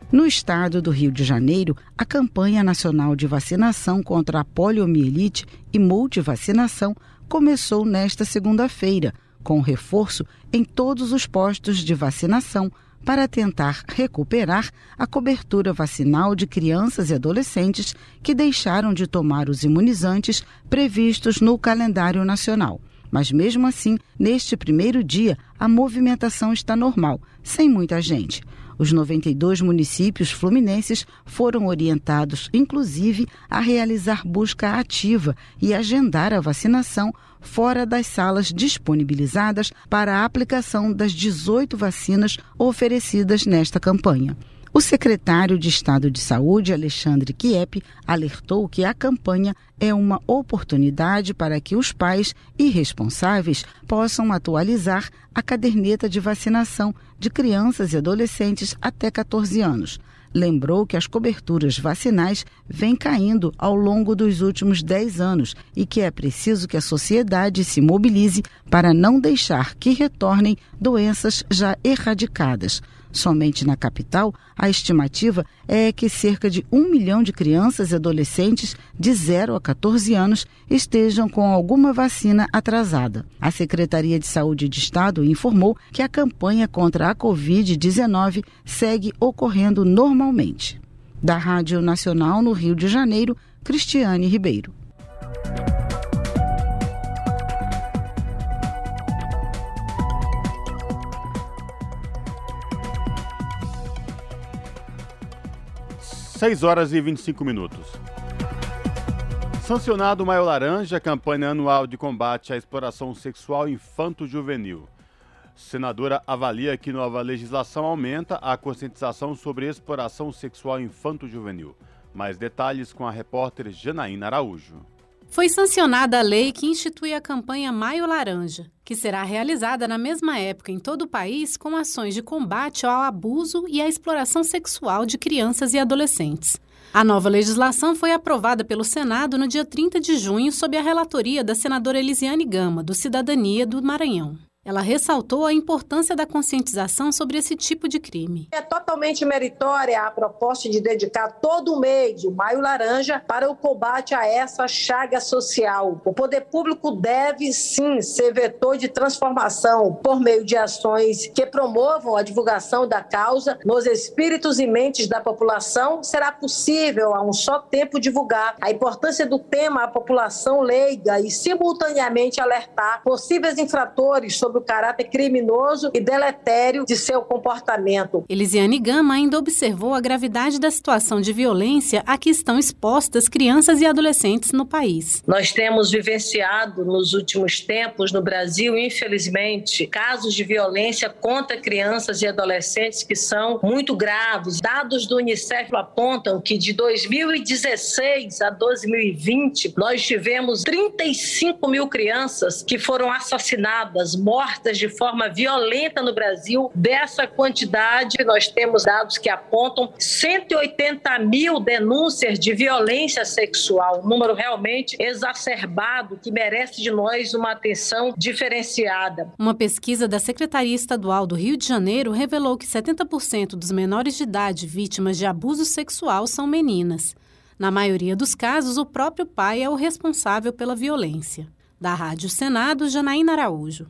No estado do Rio de Janeiro, a campanha nacional de vacinação contra a poliomielite e multivacinação começou nesta segunda-feira, com reforço em todos os postos de vacinação para tentar recuperar a cobertura vacinal de crianças e adolescentes que deixaram de tomar os imunizantes previstos no calendário nacional. Mas mesmo assim, neste primeiro dia, a movimentação está normal, sem muita gente. Os 92 municípios fluminenses foram orientados, inclusive, a realizar busca ativa e agendar a vacinação fora das salas disponibilizadas para a aplicação das 18 vacinas oferecidas nesta campanha. O secretário de Estado de Saúde, Alexandre Kiep, alertou que a campanha é uma oportunidade para que os pais e responsáveis possam atualizar a caderneta de vacinação de crianças e adolescentes até 14 anos. Lembrou que as coberturas vacinais vêm caindo ao longo dos últimos 10 anos e que é preciso que a sociedade se mobilize para não deixar que retornem doenças já erradicadas. Somente na capital, a estimativa é que cerca de um milhão de crianças e adolescentes de 0 a 14 anos estejam com alguma vacina atrasada. A Secretaria de Saúde de Estado informou que a campanha contra a Covid-19 segue ocorrendo normalmente. Da Rádio Nacional no Rio de Janeiro, Cristiane Ribeiro. 6 horas e 25 minutos. Sancionado Maio Laranja, campanha anual de combate à exploração sexual infanto-juvenil. Senadora avalia que nova legislação aumenta a conscientização sobre exploração sexual infanto-juvenil. Mais detalhes com a repórter Janaína Araújo. Foi sancionada a lei que institui a campanha Maio Laranja, que será realizada na mesma época em todo o país com ações de combate ao abuso e à exploração sexual de crianças e adolescentes. A nova legislação foi aprovada pelo Senado no dia 30 de junho sob a relatoria da senadora Elisiane Gama, do Cidadania do Maranhão. Ela ressaltou a importância da conscientização sobre esse tipo de crime. É totalmente meritória a proposta de dedicar todo o mês, o Maio Laranja, para o combate a essa chaga social. O poder público deve sim ser vetor de transformação por meio de ações que promovam a divulgação da causa nos espíritos e mentes da população. Será possível, a um só tempo, divulgar a importância do tema à população leiga e, simultaneamente, alertar possíveis infratores sobre sobre o caráter criminoso e deletério de seu comportamento. Elisiane Gama ainda observou a gravidade da situação de violência a que estão expostas crianças e adolescentes no país. Nós temos vivenciado nos últimos tempos no Brasil, infelizmente, casos de violência contra crianças e adolescentes que são muito graves. Dados do Unicef apontam que de 2016 a 2020 nós tivemos 35 mil crianças que foram assassinadas, mortas mortas de forma violenta no Brasil. Dessa quantidade, nós temos dados que apontam 180 mil denúncias de violência sexual, um número realmente exacerbado que merece de nós uma atenção diferenciada. Uma pesquisa da Secretaria Estadual do Rio de Janeiro revelou que 70% dos menores de idade vítimas de abuso sexual são meninas. Na maioria dos casos, o próprio pai é o responsável pela violência. Da Rádio Senado, Janaína Araújo.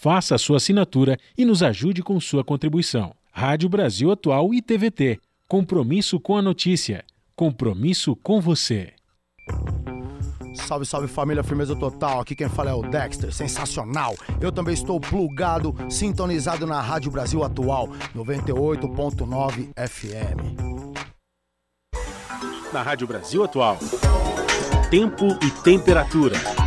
Faça a sua assinatura e nos ajude com sua contribuição. Rádio Brasil Atual e TVT. Compromisso com a notícia. Compromisso com você. Salve, salve família, firmeza total. Aqui quem fala é o Dexter, sensacional. Eu também estou plugado, sintonizado na Rádio Brasil Atual, 98.9 FM. Na Rádio Brasil Atual. Tempo e temperatura.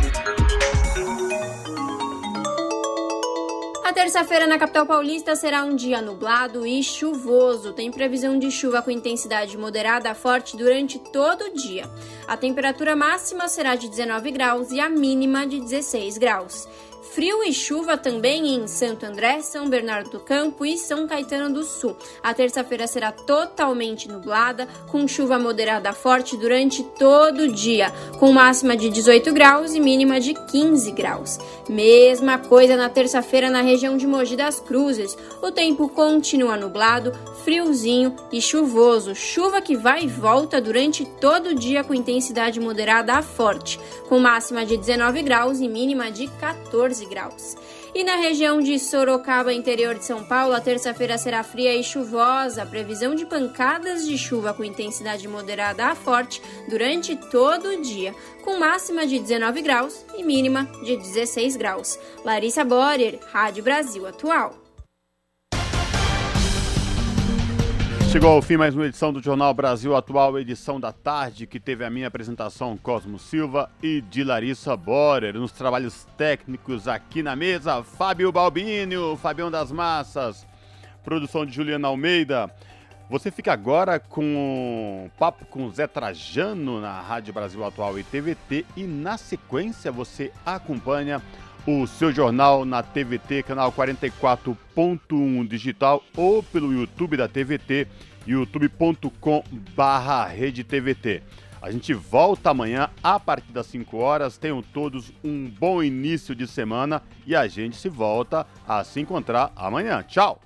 Terça-feira na capital paulista será um dia nublado e chuvoso. Tem previsão de chuva com intensidade moderada a forte durante todo o dia. A temperatura máxima será de 19 graus e a mínima de 16 graus. Frio e chuva também em Santo André, São Bernardo do Campo e São Caetano do Sul. A terça-feira será totalmente nublada, com chuva moderada forte durante todo o dia, com máxima de 18 graus e mínima de 15 graus. Mesma coisa na terça-feira na região de Mogi das Cruzes. O tempo continua nublado, friozinho e chuvoso. Chuva que vai e volta durante todo o dia com intensidade moderada a forte, com máxima de 19 graus e mínima de 14 graus. E na região de Sorocaba, interior de São Paulo, a terça-feira será fria e chuvosa. Previsão de pancadas de chuva com intensidade moderada a forte durante todo o dia, com máxima de 19 graus e mínima de 16 graus. Larissa Borer, Rádio Brasil Atual. Chegou ao fim mais uma edição do Jornal Brasil Atual, edição da tarde, que teve a minha apresentação Cosmo Silva e de Larissa Borer. Nos trabalhos técnicos aqui na mesa, Fábio Balbini, o Fabião das Massas, produção de Juliana Almeida. Você fica agora com o papo com Zé Trajano na Rádio Brasil Atual e TVT e na sequência você acompanha o seu jornal na TVT, canal 44.1 digital ou pelo YouTube da TVT, youtube.com TVT. A gente volta amanhã a partir das 5 horas. Tenham todos um bom início de semana e a gente se volta a se encontrar amanhã. Tchau!